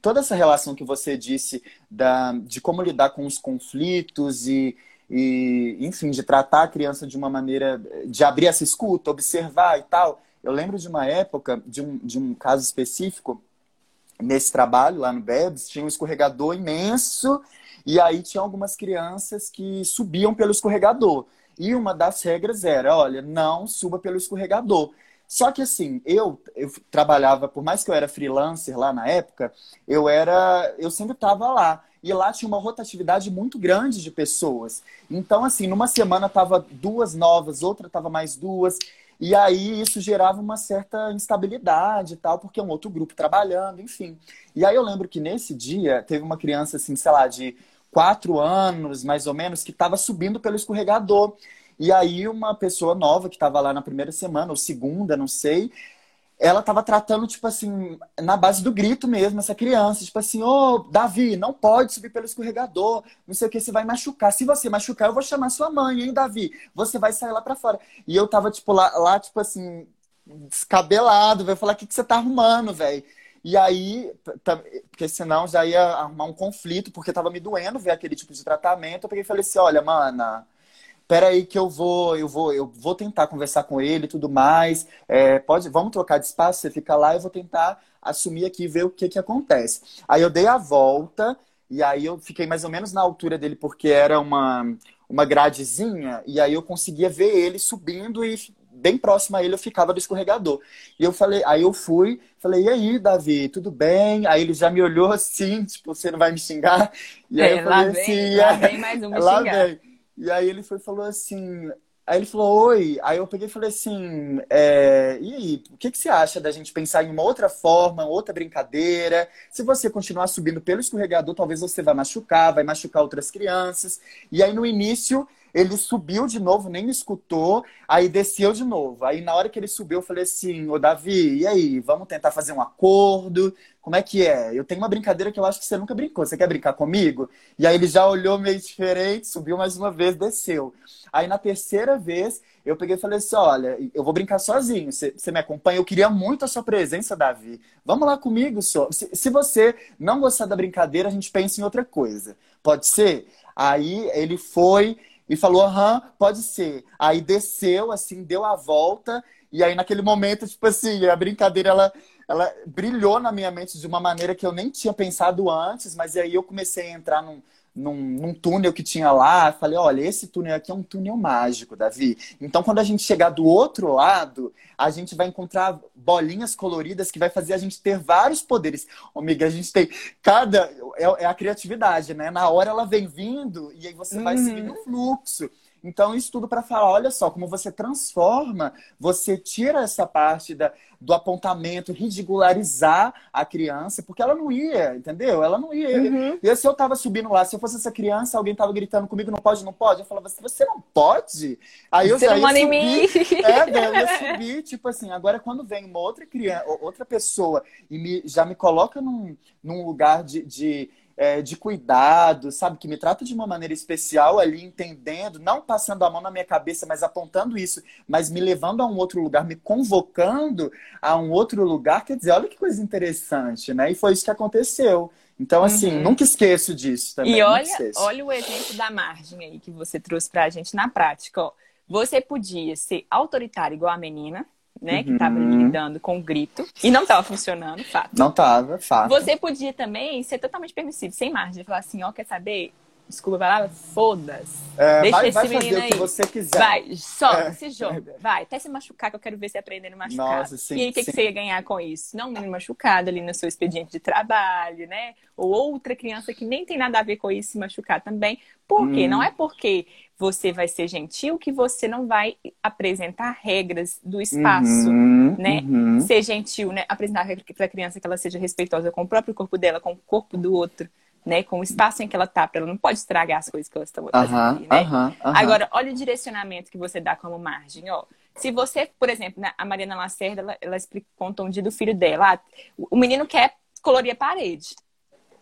toda essa relação que você disse da, de como lidar com os conflitos e, e, enfim, de tratar a criança de uma maneira, de abrir essa escuta, observar e tal. Eu lembro de uma época, de um, de um caso específico, nesse trabalho lá no BEBS, tinha um escorregador imenso e aí tinha algumas crianças que subiam pelo escorregador. E uma das regras era, olha, não suba pelo escorregador. Só que assim, eu, eu trabalhava, por mais que eu era freelancer lá na época, eu era, eu sempre estava lá. E lá tinha uma rotatividade muito grande de pessoas. Então, assim, numa semana tava duas novas, outra tava mais duas. E aí isso gerava uma certa instabilidade e tal, porque é um outro grupo trabalhando, enfim. E aí eu lembro que nesse dia teve uma criança, assim, sei lá, de quatro anos, mais ou menos, que estava subindo pelo escorregador. E aí uma pessoa nova que estava lá na primeira semana, ou segunda, não sei, ela estava tratando, tipo assim, na base do grito mesmo, essa criança. Tipo assim, ô, oh, Davi, não pode subir pelo escorregador, não sei o que, você vai machucar. Se você machucar, eu vou chamar sua mãe, hein, Davi? Você vai sair lá para fora. E eu tava, tipo, lá, lá tipo assim, descabelado, velho. Falar, o que, que você tá arrumando, velho? E aí, porque senão já ia arrumar um conflito, porque tava me doendo ver aquele tipo de tratamento. Eu peguei e falei assim, olha, mana peraí que eu vou, eu vou, eu vou tentar conversar com ele e tudo mais. É, pode, vamos trocar de espaço, você fica lá, eu vou tentar assumir aqui e ver o que que acontece. Aí eu dei a volta e aí eu fiquei mais ou menos na altura dele porque era uma uma gradezinha e aí eu conseguia ver ele subindo e bem próximo a ele eu ficava do escorregador. E eu falei, aí eu fui, falei, e aí, Davi, tudo bem? Aí ele já me olhou assim, tipo, você não vai me xingar? E aí é, eu falei vem, assim, lá é, vem mais um me lá xingar. Vem. E aí ele foi falou assim. Aí ele falou, oi. Aí eu peguei e falei assim, é, e aí, o que, que você acha da gente pensar em uma outra forma, outra brincadeira? Se você continuar subindo pelo escorregador, talvez você vai machucar, vai machucar outras crianças. E aí no início ele subiu de novo, nem me escutou, aí desceu de novo. Aí na hora que ele subiu, eu falei assim, ô Davi, e aí, vamos tentar fazer um acordo? Como é que é? Eu tenho uma brincadeira que eu acho que você nunca brincou. Você quer brincar comigo? E aí ele já olhou meio diferente, subiu mais uma vez, desceu. Aí na terceira vez, eu peguei e falei assim: olha, eu vou brincar sozinho. Você, você me acompanha? Eu queria muito a sua presença, Davi. Vamos lá comigo, só. Se, se você não gostar da brincadeira, a gente pensa em outra coisa. Pode ser? Aí ele foi, e falou, aham, pode ser. Aí desceu, assim, deu a volta, e aí naquele momento, tipo assim, a brincadeira, ela, ela brilhou na minha mente de uma maneira que eu nem tinha pensado antes, mas aí eu comecei a entrar num, num, num, túnel que tinha lá. Falei, olha, esse túnel aqui é um túnel mágico, Davi. Então, quando a gente chegar do outro lado, a gente vai encontrar bolinhas coloridas que vai fazer a gente ter vários poderes. Amiga, a gente tem cada. É, é a criatividade, né? Na hora ela vem vindo e aí você vai uhum. seguindo o fluxo. Então, isso tudo para falar, olha só, como você transforma, você tira essa parte da, do apontamento, ridicularizar a criança, porque ela não ia, entendeu? Ela não ia. Uhum. E se eu tava subindo lá, se eu fosse essa criança, alguém tava gritando comigo, não pode, não pode, eu falava assim, você não pode? Aí eu você já ia subir. Em mim. É, eu ia subir, tipo assim, agora quando vem uma outra criança, outra pessoa e me, já me coloca num, num lugar de, de é, de cuidado, sabe? Que me trata de uma maneira especial ali, entendendo, não passando a mão na minha cabeça, mas apontando isso, mas me levando a um outro lugar, me convocando a um outro lugar. Quer dizer, olha que coisa interessante, né? E foi isso que aconteceu. Então, assim, uhum. nunca esqueço disso também. E olha, olha o exemplo da margem aí que você trouxe pra gente na prática. Ó. Você podia ser autoritário igual a menina, né? Uhum. Que estava lidando com o grito. E não estava funcionando, fato. Não estava, fato. Você podia também ser totalmente permissivo, sem margem, falar assim, ó, quer saber? Desculpa a palavra, foda-se. É, Deixa vai, esse vai menino aí. você quiser. Vai, só é. se joga. Vai, até se machucar, que eu quero ver você aprendendo a machucar. Nossa, sim, e aí, o que, que, você ia ganhar com isso? Não um menino machucado ali no seu expediente de trabalho, né? Ou outra criança que nem tem nada a ver com isso se machucar também. Por quê? Hum. Não é porque você vai ser gentil que você não vai apresentar regras do espaço, uhum, né? Uhum. Ser gentil, né? Apresentar regras para a criança que ela seja respeitosa com o próprio corpo dela, com o corpo do outro, né? Com o espaço em que ela tá, ela não pode estragar as coisas que ela está fazendo, né? Agora, olha o direcionamento que você dá como margem, ó. Se você, por exemplo, né, a Mariana Lacerda, ela, ela explica, conta um dia do filho dela, ah, o menino quer colorir a parede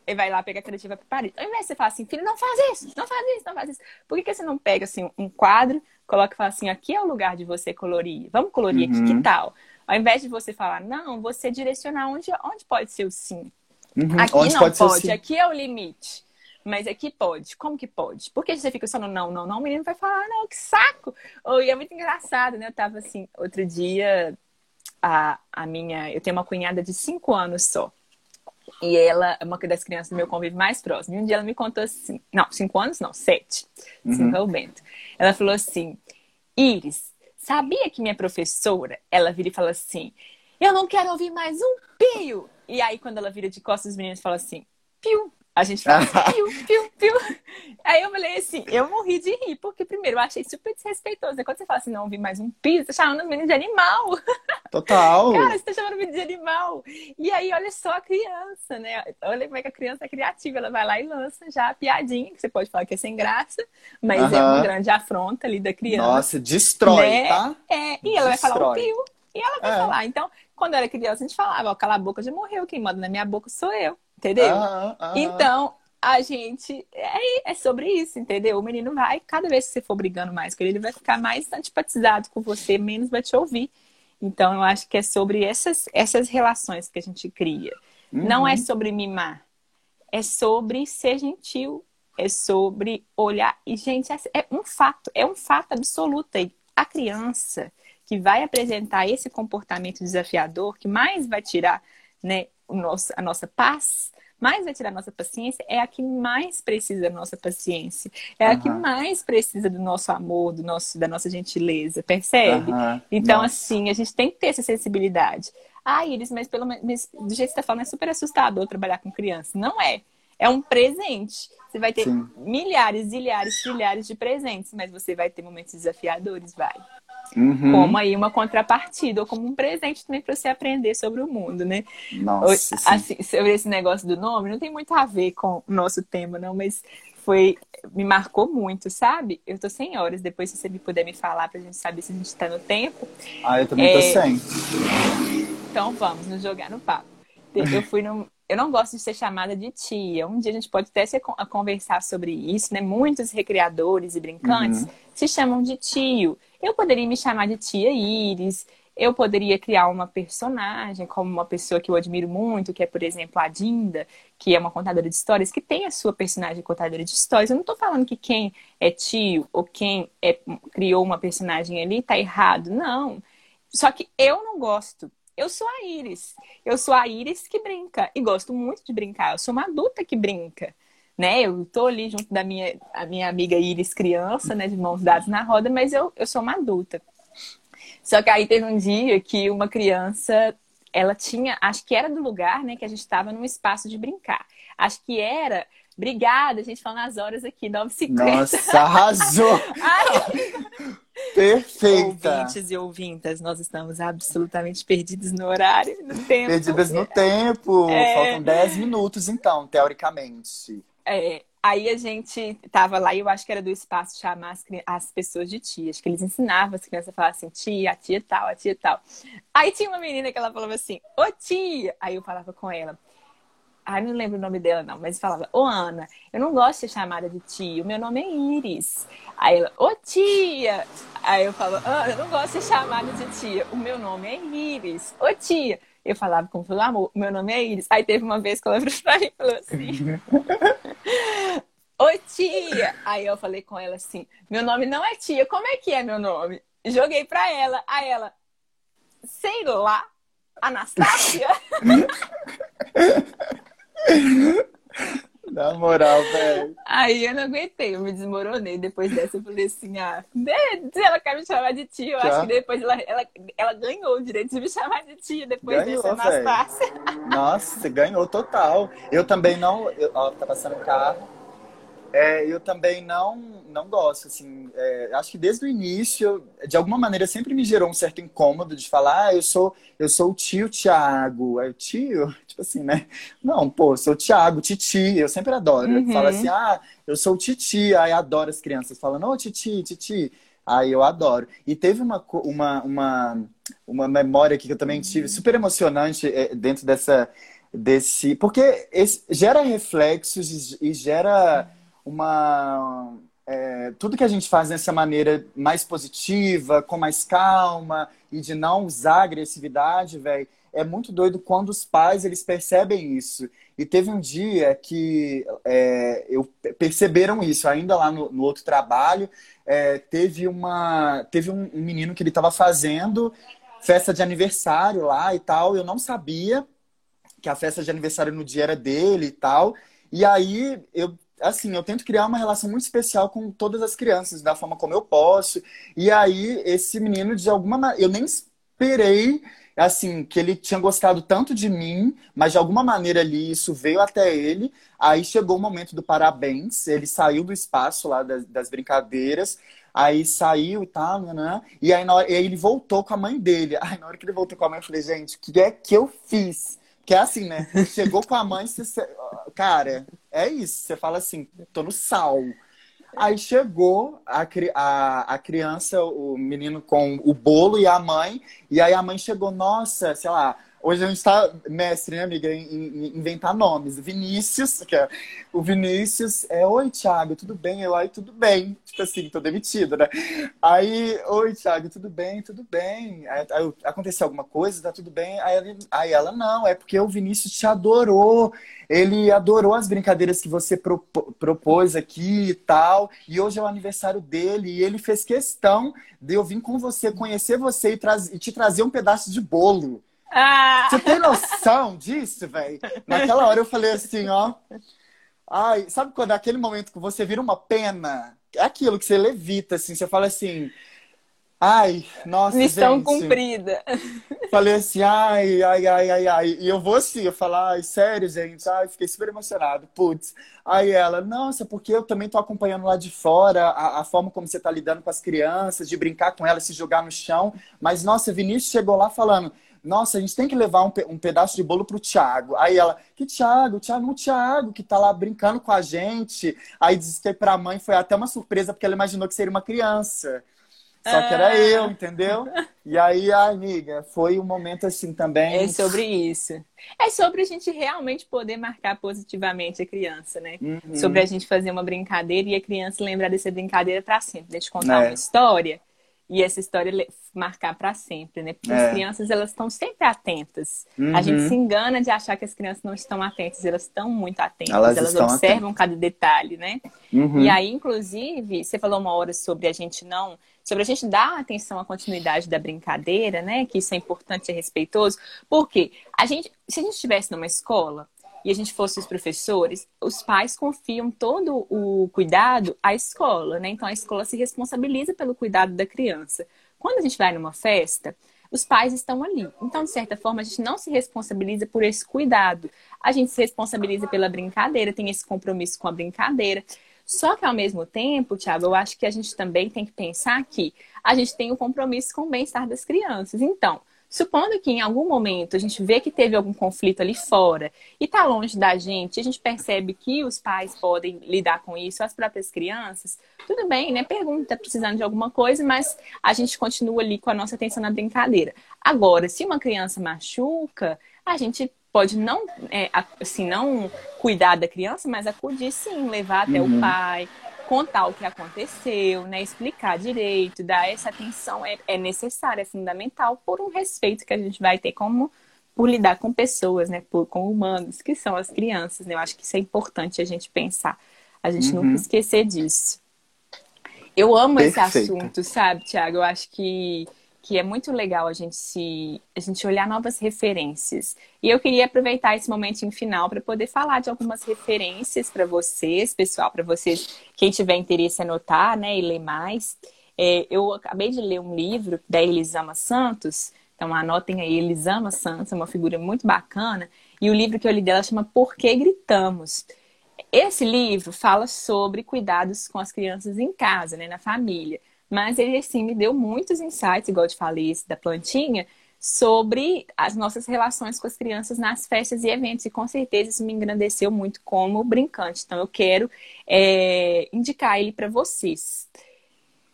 ele vai lá pegar a criativa para parede. Ao invés de você falar assim, filho, não faz isso, não faz isso, não faz isso. Por que, que você não pega assim um quadro, coloca e fala assim, aqui é o lugar de você colorir. Vamos colorir aqui, que uhum. tal? Ao invés de você falar, não, você direcionar onde, onde pode ser o sim. Uhum. Aqui onde não pode, pode aqui é o limite. Mas aqui pode. Como que pode? Por que você fica só no não, não, não? O menino vai falar, ah, não, que saco. Oh, e é muito engraçado, né? Eu tava assim, outro dia, a, a minha. Eu tenho uma cunhada de cinco anos só. E ela é uma das crianças do meu convívio mais próximo. E um dia ela me contou assim, não, cinco anos não, sete. Uhum. Cinco é o Bento. Ela falou assim, Iris, sabia que minha professora, ela vira e fala assim, eu não quero ouvir mais um pio. E aí quando ela vira de costas, os meninos falam assim, piu. A gente fala assim, piu, piu, piu. Aí eu falei assim, eu morri de rir, porque primeiro eu achei super desrespeitoso. Né? Quando você fala assim, não ouvi mais um piso, você tá chamando os meninos de animal. Total. Cara, você tá chamando o menino de animal. E aí, olha só a criança, né? Olha como é que a criança é criativa. Ela vai lá e lança já a piadinha, que você pode falar que é sem graça, mas é uma grande afronta ali da criança. Nossa, destrói, né? tá? É, e ela destrói. vai falar o pio. E ela vai é. falar. Então, quando eu era criança, a gente falava, ó, cala a boca, já morreu. Quem manda na minha boca sou eu. Entendeu? Então, a gente. É, é sobre isso, entendeu? O menino vai, cada vez que você for brigando mais com ele, ele vai ficar mais antipatizado com você, menos vai te ouvir. Então, eu acho que é sobre essas, essas relações que a gente cria. Uhum. Não é uhum. sobre mimar, é sobre ser gentil, é sobre olhar. E, gente, é, é um fato, é um fato absoluto. A criança que vai apresentar esse comportamento desafiador, que mais vai tirar né, nosso, a nossa paz, mais vai tirar a nossa paciência, é a que mais precisa da nossa paciência. É uhum. a que mais precisa do nosso amor, do nosso, da nossa gentileza, percebe? Uhum. Então, nossa. assim, a gente tem que ter essa sensibilidade. Ah, Iris, mas pelo menos do jeito que você está falando, é super assustador trabalhar com criança. Não é. É um presente. Você vai ter Sim. milhares, milhares, trilhares de presentes, mas você vai ter momentos desafiadores, vai. Uhum. Como aí uma contrapartida, ou como um presente também para você aprender sobre o mundo, né? Nossa, assim, sobre esse negócio do nome, não tem muito a ver com o nosso tema, não, mas foi. Me marcou muito, sabe? Eu tô sem horas, depois se você me puder me falar pra gente saber se a gente tá no tempo. Ah, eu também é... tô sem. Então vamos nos jogar no papo. Eu fui num, eu não gosto de ser chamada de tia. Um dia a gente pode até se, conversar sobre isso, né? Muitos recreadores e brincantes uhum. se chamam de tio. Eu poderia me chamar de tia Iris. Eu poderia criar uma personagem, como uma pessoa que eu admiro muito, que é, por exemplo, a Dinda, que é uma contadora de histórias, que tem a sua personagem contadora de histórias. Eu não estou falando que quem é tio ou quem é, criou uma personagem ali está errado. Não. Só que eu não gosto eu sou a Iris. Eu sou a Iris que brinca. E gosto muito de brincar. Eu sou uma adulta que brinca. Né? Eu tô ali junto da minha, a minha amiga Iris criança, né? De mãos dadas na roda, mas eu, eu sou uma adulta. Só que aí teve um dia que uma criança, ela tinha, acho que era do lugar, né? Que a gente estava num espaço de brincar. Acho que era Obrigada, a gente falando as horas aqui, 9h50. Nossa, arrasou! Perfeita! Ouvintes e ouvintas, nós estamos absolutamente perdidos no horário, no tempo. Perdidas no tempo! É... Faltam 10 minutos, então, teoricamente. É, aí a gente tava lá e eu acho que era do espaço chamar as, as pessoas de tia. Acho que eles ensinavam as crianças a falar assim, tia, a tia tal, a tia tal. Aí tinha uma menina que ela falava assim, ô tia! Aí eu falava com ela, Ai, não lembro o nome dela, não, mas falava, ô Ana, eu não gosto de ser chamada de tia, o meu nome é Iris. Aí ela, ô tia! Aí eu falo, Ana, eu não gosto de ser chamada de tia, o meu nome é Iris. Ô tia! Eu falava com todo amor, meu nome é Iris. Aí teve uma vez que ela virou pra mim e falou assim. Ô tia! Aí eu falei com ela assim: meu nome não é tia, como é que é meu nome? Joguei pra ela. Aí ela, sei lá, Anastácia? Na moral, velho. Aí eu não aguentei, eu me desmoronei. Depois dessa, eu falei assim: ah, se ela quer me chamar de tia, eu Já? acho que depois ela, ela, ela ganhou o direito de me chamar de tia depois ganhou, dessa Anastácia. Nossa, ganhou total. Eu também não. Eu, ó, tá passando carro. É, eu também não, não gosto, assim, é, acho que desde o início, de alguma maneira, sempre me gerou um certo incômodo de falar, ah, eu sou, eu sou o tio Tiago, é o tio, tipo assim, né? Não, pô, sou o Tiago, Titi, eu sempre adoro. Uhum. Fala assim, ah, eu sou o Titi, aí adoro as crianças falando, ô oh, Titi, Titi, aí eu adoro. E teve uma, uma, uma, uma memória aqui que eu também tive, super emocionante é, dentro dessa, desse, porque esse, gera reflexos e gera uma. É, tudo que a gente faz dessa maneira mais positiva, com mais calma e de não usar agressividade, velho, é muito doido quando os pais eles percebem isso. E teve um dia que é, eu perceberam isso, ainda lá no, no outro trabalho, é, teve uma teve um, um menino que ele estava fazendo festa de aniversário lá e tal. Eu não sabia que a festa de aniversário no dia era dele e tal. E aí eu assim, eu tento criar uma relação muito especial com todas as crianças, da forma como eu posso. E aí, esse menino, de alguma maneira, eu nem pirei assim, que ele tinha gostado tanto de mim, mas de alguma maneira ali isso veio até ele. Aí chegou o momento do parabéns, ele saiu do espaço lá das, das brincadeiras, aí saiu e tal, né? E aí, hora, e aí ele voltou com a mãe dele. Aí na hora que ele voltou com a mãe, eu falei, gente, o que é que eu fiz? Que é assim, né? Chegou com a mãe, você... cara, é isso. Você fala assim, tô no sal. Aí chegou a, a, a criança, o menino com o bolo e a mãe. E aí a mãe chegou, nossa, sei lá, Hoje a gente está mestre, né, amiga, em, em, inventar nomes. Vinícius, que é, o Vinícius é, oi, Thiago, tudo bem? Eu, aí, tudo bem. Tipo assim, tô demitido, né? Aí, oi, Thiago, tudo bem? Tudo bem. Aí, aconteceu alguma coisa? Tá tudo bem? Aí, aí ela, não, é porque o Vinícius te adorou. Ele adorou as brincadeiras que você propôs aqui e tal. E hoje é o aniversário dele. E ele fez questão de eu vir com você, conhecer você e, e te trazer um pedaço de bolo. Ah. Você tem noção disso, velho? Naquela hora eu falei assim, ó. Ai, sabe quando é aquele momento que você vira uma pena? É aquilo que você levita, assim, você fala assim. Ai, nossa, Missão gente. cumprida. Falei assim, ai, ai, ai, ai, ai. E eu vou assim, eu falo, ai, sério, gente. Ai, fiquei super emocionado. Putz. Aí ela, nossa, porque eu também tô acompanhando lá de fora a, a, forma como você tá lidando com as crianças, de brincar com elas, se jogar no chão. Mas, nossa, Vinícius chegou lá falando, nossa, a gente tem que levar um, um pedaço de bolo pro Thiago. Aí ela, que Thiago? Thiago, o Thiago, que tá lá brincando com a gente. Aí disse que pra mãe foi até uma surpresa, porque ela imaginou que seria uma criança. Só que era ah. eu, entendeu? E aí, amiga, foi um momento assim também. É sobre isso. É sobre a gente realmente poder marcar positivamente a criança, né? Uhum. Sobre a gente fazer uma brincadeira e a criança lembrar dessa brincadeira para sempre. Deixa eu contar é. uma história e essa história marcar para sempre, né? Porque é. as crianças elas estão sempre atentas. Uhum. A gente uhum. se engana de achar que as crianças não estão atentas, elas estão muito atentas, elas, elas observam atentas. cada detalhe, né? Uhum. E aí, inclusive, você falou uma hora sobre a gente não, sobre a gente dar atenção à continuidade da brincadeira, né? Que isso é importante e respeitoso, porque a gente, se a gente estivesse numa escola e a gente fosse os professores, os pais confiam todo o cuidado à escola, né? Então a escola se responsabiliza pelo cuidado da criança. Quando a gente vai numa festa, os pais estão ali. Então, de certa forma, a gente não se responsabiliza por esse cuidado. A gente se responsabiliza pela brincadeira, tem esse compromisso com a brincadeira. Só que, ao mesmo tempo, Thiago, eu acho que a gente também tem que pensar que a gente tem um compromisso com o bem-estar das crianças. Então, Supondo que em algum momento a gente vê que teve algum conflito ali fora e está longe da gente, a gente percebe que os pais podem lidar com isso, as próprias crianças, tudo bem, né? Pergunta, tá precisando de alguma coisa, mas a gente continua ali com a nossa atenção na brincadeira. Agora, se uma criança machuca, a gente pode não, é, assim, não cuidar da criança, mas acudir sim, levar até uhum. o pai, contar o que aconteceu, né? Explicar direito, dar essa atenção é, é necessária, é fundamental por um respeito que a gente vai ter como por lidar com pessoas, né? Por, com humanos, que são as crianças, né? Eu acho que isso é importante a gente pensar. A gente uhum. nunca esquecer disso. Eu amo Perfeito. esse assunto, sabe, Tiago? Eu acho que que é muito legal a gente se a gente olhar novas referências. E eu queria aproveitar esse momentinho final para poder falar de algumas referências para vocês, pessoal, para vocês, quem tiver interesse em anotar, né, e ler mais. É, eu acabei de ler um livro da Elisama Santos, então anotem aí, Elisama Santos, é uma figura muito bacana, e o livro que eu li dela chama Por que Gritamos? Esse livro fala sobre cuidados com as crianças em casa, né, na família. Mas ele, assim, me deu muitos insights, igual eu te falei, esse da plantinha, sobre as nossas relações com as crianças nas festas e eventos. E com certeza isso me engrandeceu muito como brincante. Então eu quero é, indicar ele para vocês.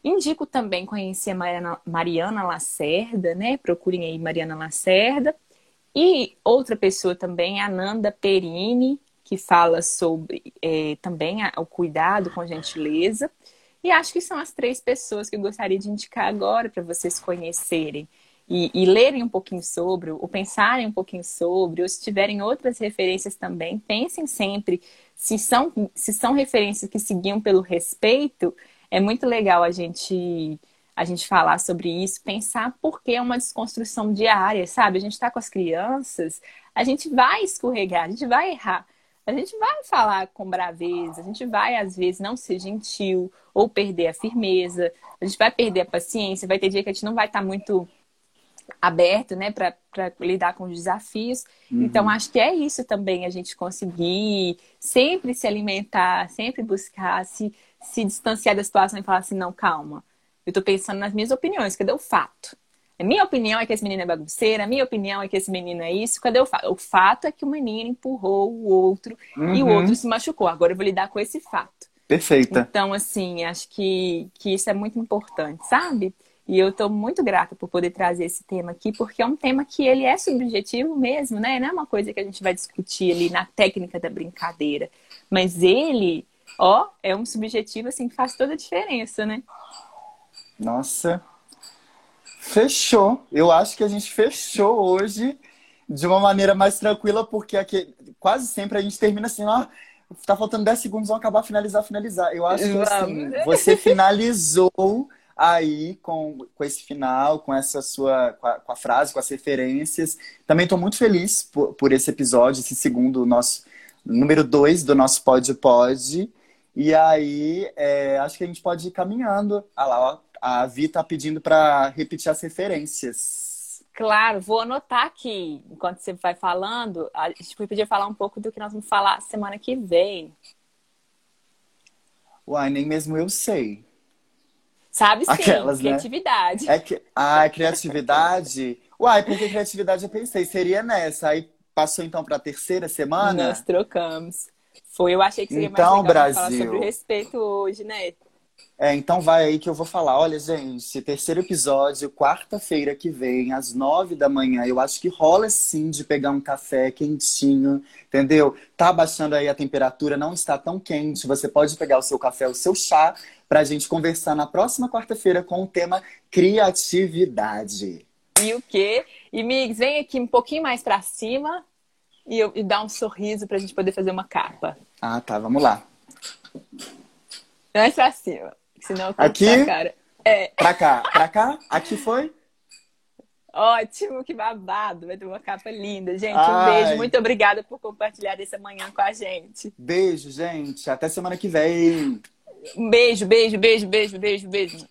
Indico também conhecer a Mariana, Mariana Lacerda, né? Procurem aí Mariana Lacerda. E outra pessoa também, a Nanda Perini, que fala sobre é, também o cuidado com gentileza. E acho que são as três pessoas que eu gostaria de indicar agora para vocês conhecerem e, e, lerem um pouquinho sobre, ou pensarem um pouquinho sobre, ou se tiverem outras referências também, pensem sempre se são, se são referências que seguiam pelo respeito. É muito legal a gente a gente falar sobre isso, pensar porque é uma desconstrução diária, sabe? A gente está com as crianças, a gente vai escorregar, a gente vai errar a gente vai falar com braveza, a gente vai, às vezes, não ser gentil ou perder a firmeza, a gente vai perder a paciência, vai ter dia que a gente não vai estar tá muito aberto, né, para lidar com os desafios. Uhum. Então, acho que é isso também, a gente conseguir sempre se alimentar, sempre buscar se, se distanciar da situação e falar assim, não, calma. Eu estou pensando nas minhas opiniões, cadê o fato? A minha opinião é que esse menino é bagunceiro, a minha opinião é que esse menino é isso, cadê o fato? O fato é que o menino empurrou o outro uhum. e o uhum. outro se machucou. Agora eu vou lidar com esse fato. Perfeita. Então, assim, acho que, que isso é muito importante, sabe? E eu estou muito grata por poder trazer esse tema aqui, porque é um tema que ele é subjetivo mesmo, né? Não é uma coisa que a gente vai discutir ali na técnica da brincadeira. Mas ele, ó, é um subjetivo assim que faz toda a diferença, né? Nossa. Fechou. Eu acho que a gente fechou hoje de uma maneira mais tranquila, porque aqui, quase sempre a gente termina assim, ó, tá faltando 10 segundos, vamos acabar, finalizar, finalizar. Eu acho que assim, você finalizou aí com, com esse final, com essa sua, com a, com a frase, com as referências. Também estou muito feliz por, por esse episódio, esse segundo, nosso número dois do nosso Pod Pod. E aí, é, acho que a gente pode ir caminhando. Ah lá, ó, a Vi tá pedindo para repetir as referências. Claro, vou anotar aqui, enquanto você vai falando, a gente podia falar um pouco do que nós vamos falar semana que vem. Uai, nem mesmo eu sei. Sabe sim, Aquelas, né? criatividade. Né? É que... Ah, criatividade? Uai, porque criatividade eu pensei, seria nessa. Aí passou então para a terceira semana? Nós trocamos. Foi, eu achei que seria então, mais legal Brasil. falar sobre respeito hoje, né? É, então vai aí que eu vou falar. Olha, gente, terceiro episódio, quarta-feira que vem, às nove da manhã. Eu acho que rola sim de pegar um café quentinho, entendeu? Tá baixando aí a temperatura, não está tão quente. Você pode pegar o seu café, o seu chá, para a gente conversar na próxima quarta-feira com o tema criatividade. E o quê? E Migs, vem aqui um pouquinho mais para cima e, eu, e dá um sorriso para a gente poder fazer uma capa. Ah, tá. Vamos lá. Mais pra cima. Senão eu Aqui? cara. É. Pra cá. Pra cá? Aqui foi? Ótimo, que babado. Vai ter uma capa linda. Gente, Ai. um beijo. Muito obrigada por compartilhar essa manhã com a gente. Beijo, gente. Até semana que vem. Um beijo, beijo, beijo, beijo, beijo, beijo.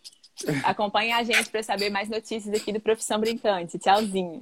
Acompanhe a gente para saber mais notícias aqui do Profissão Brincante. Tchauzinho.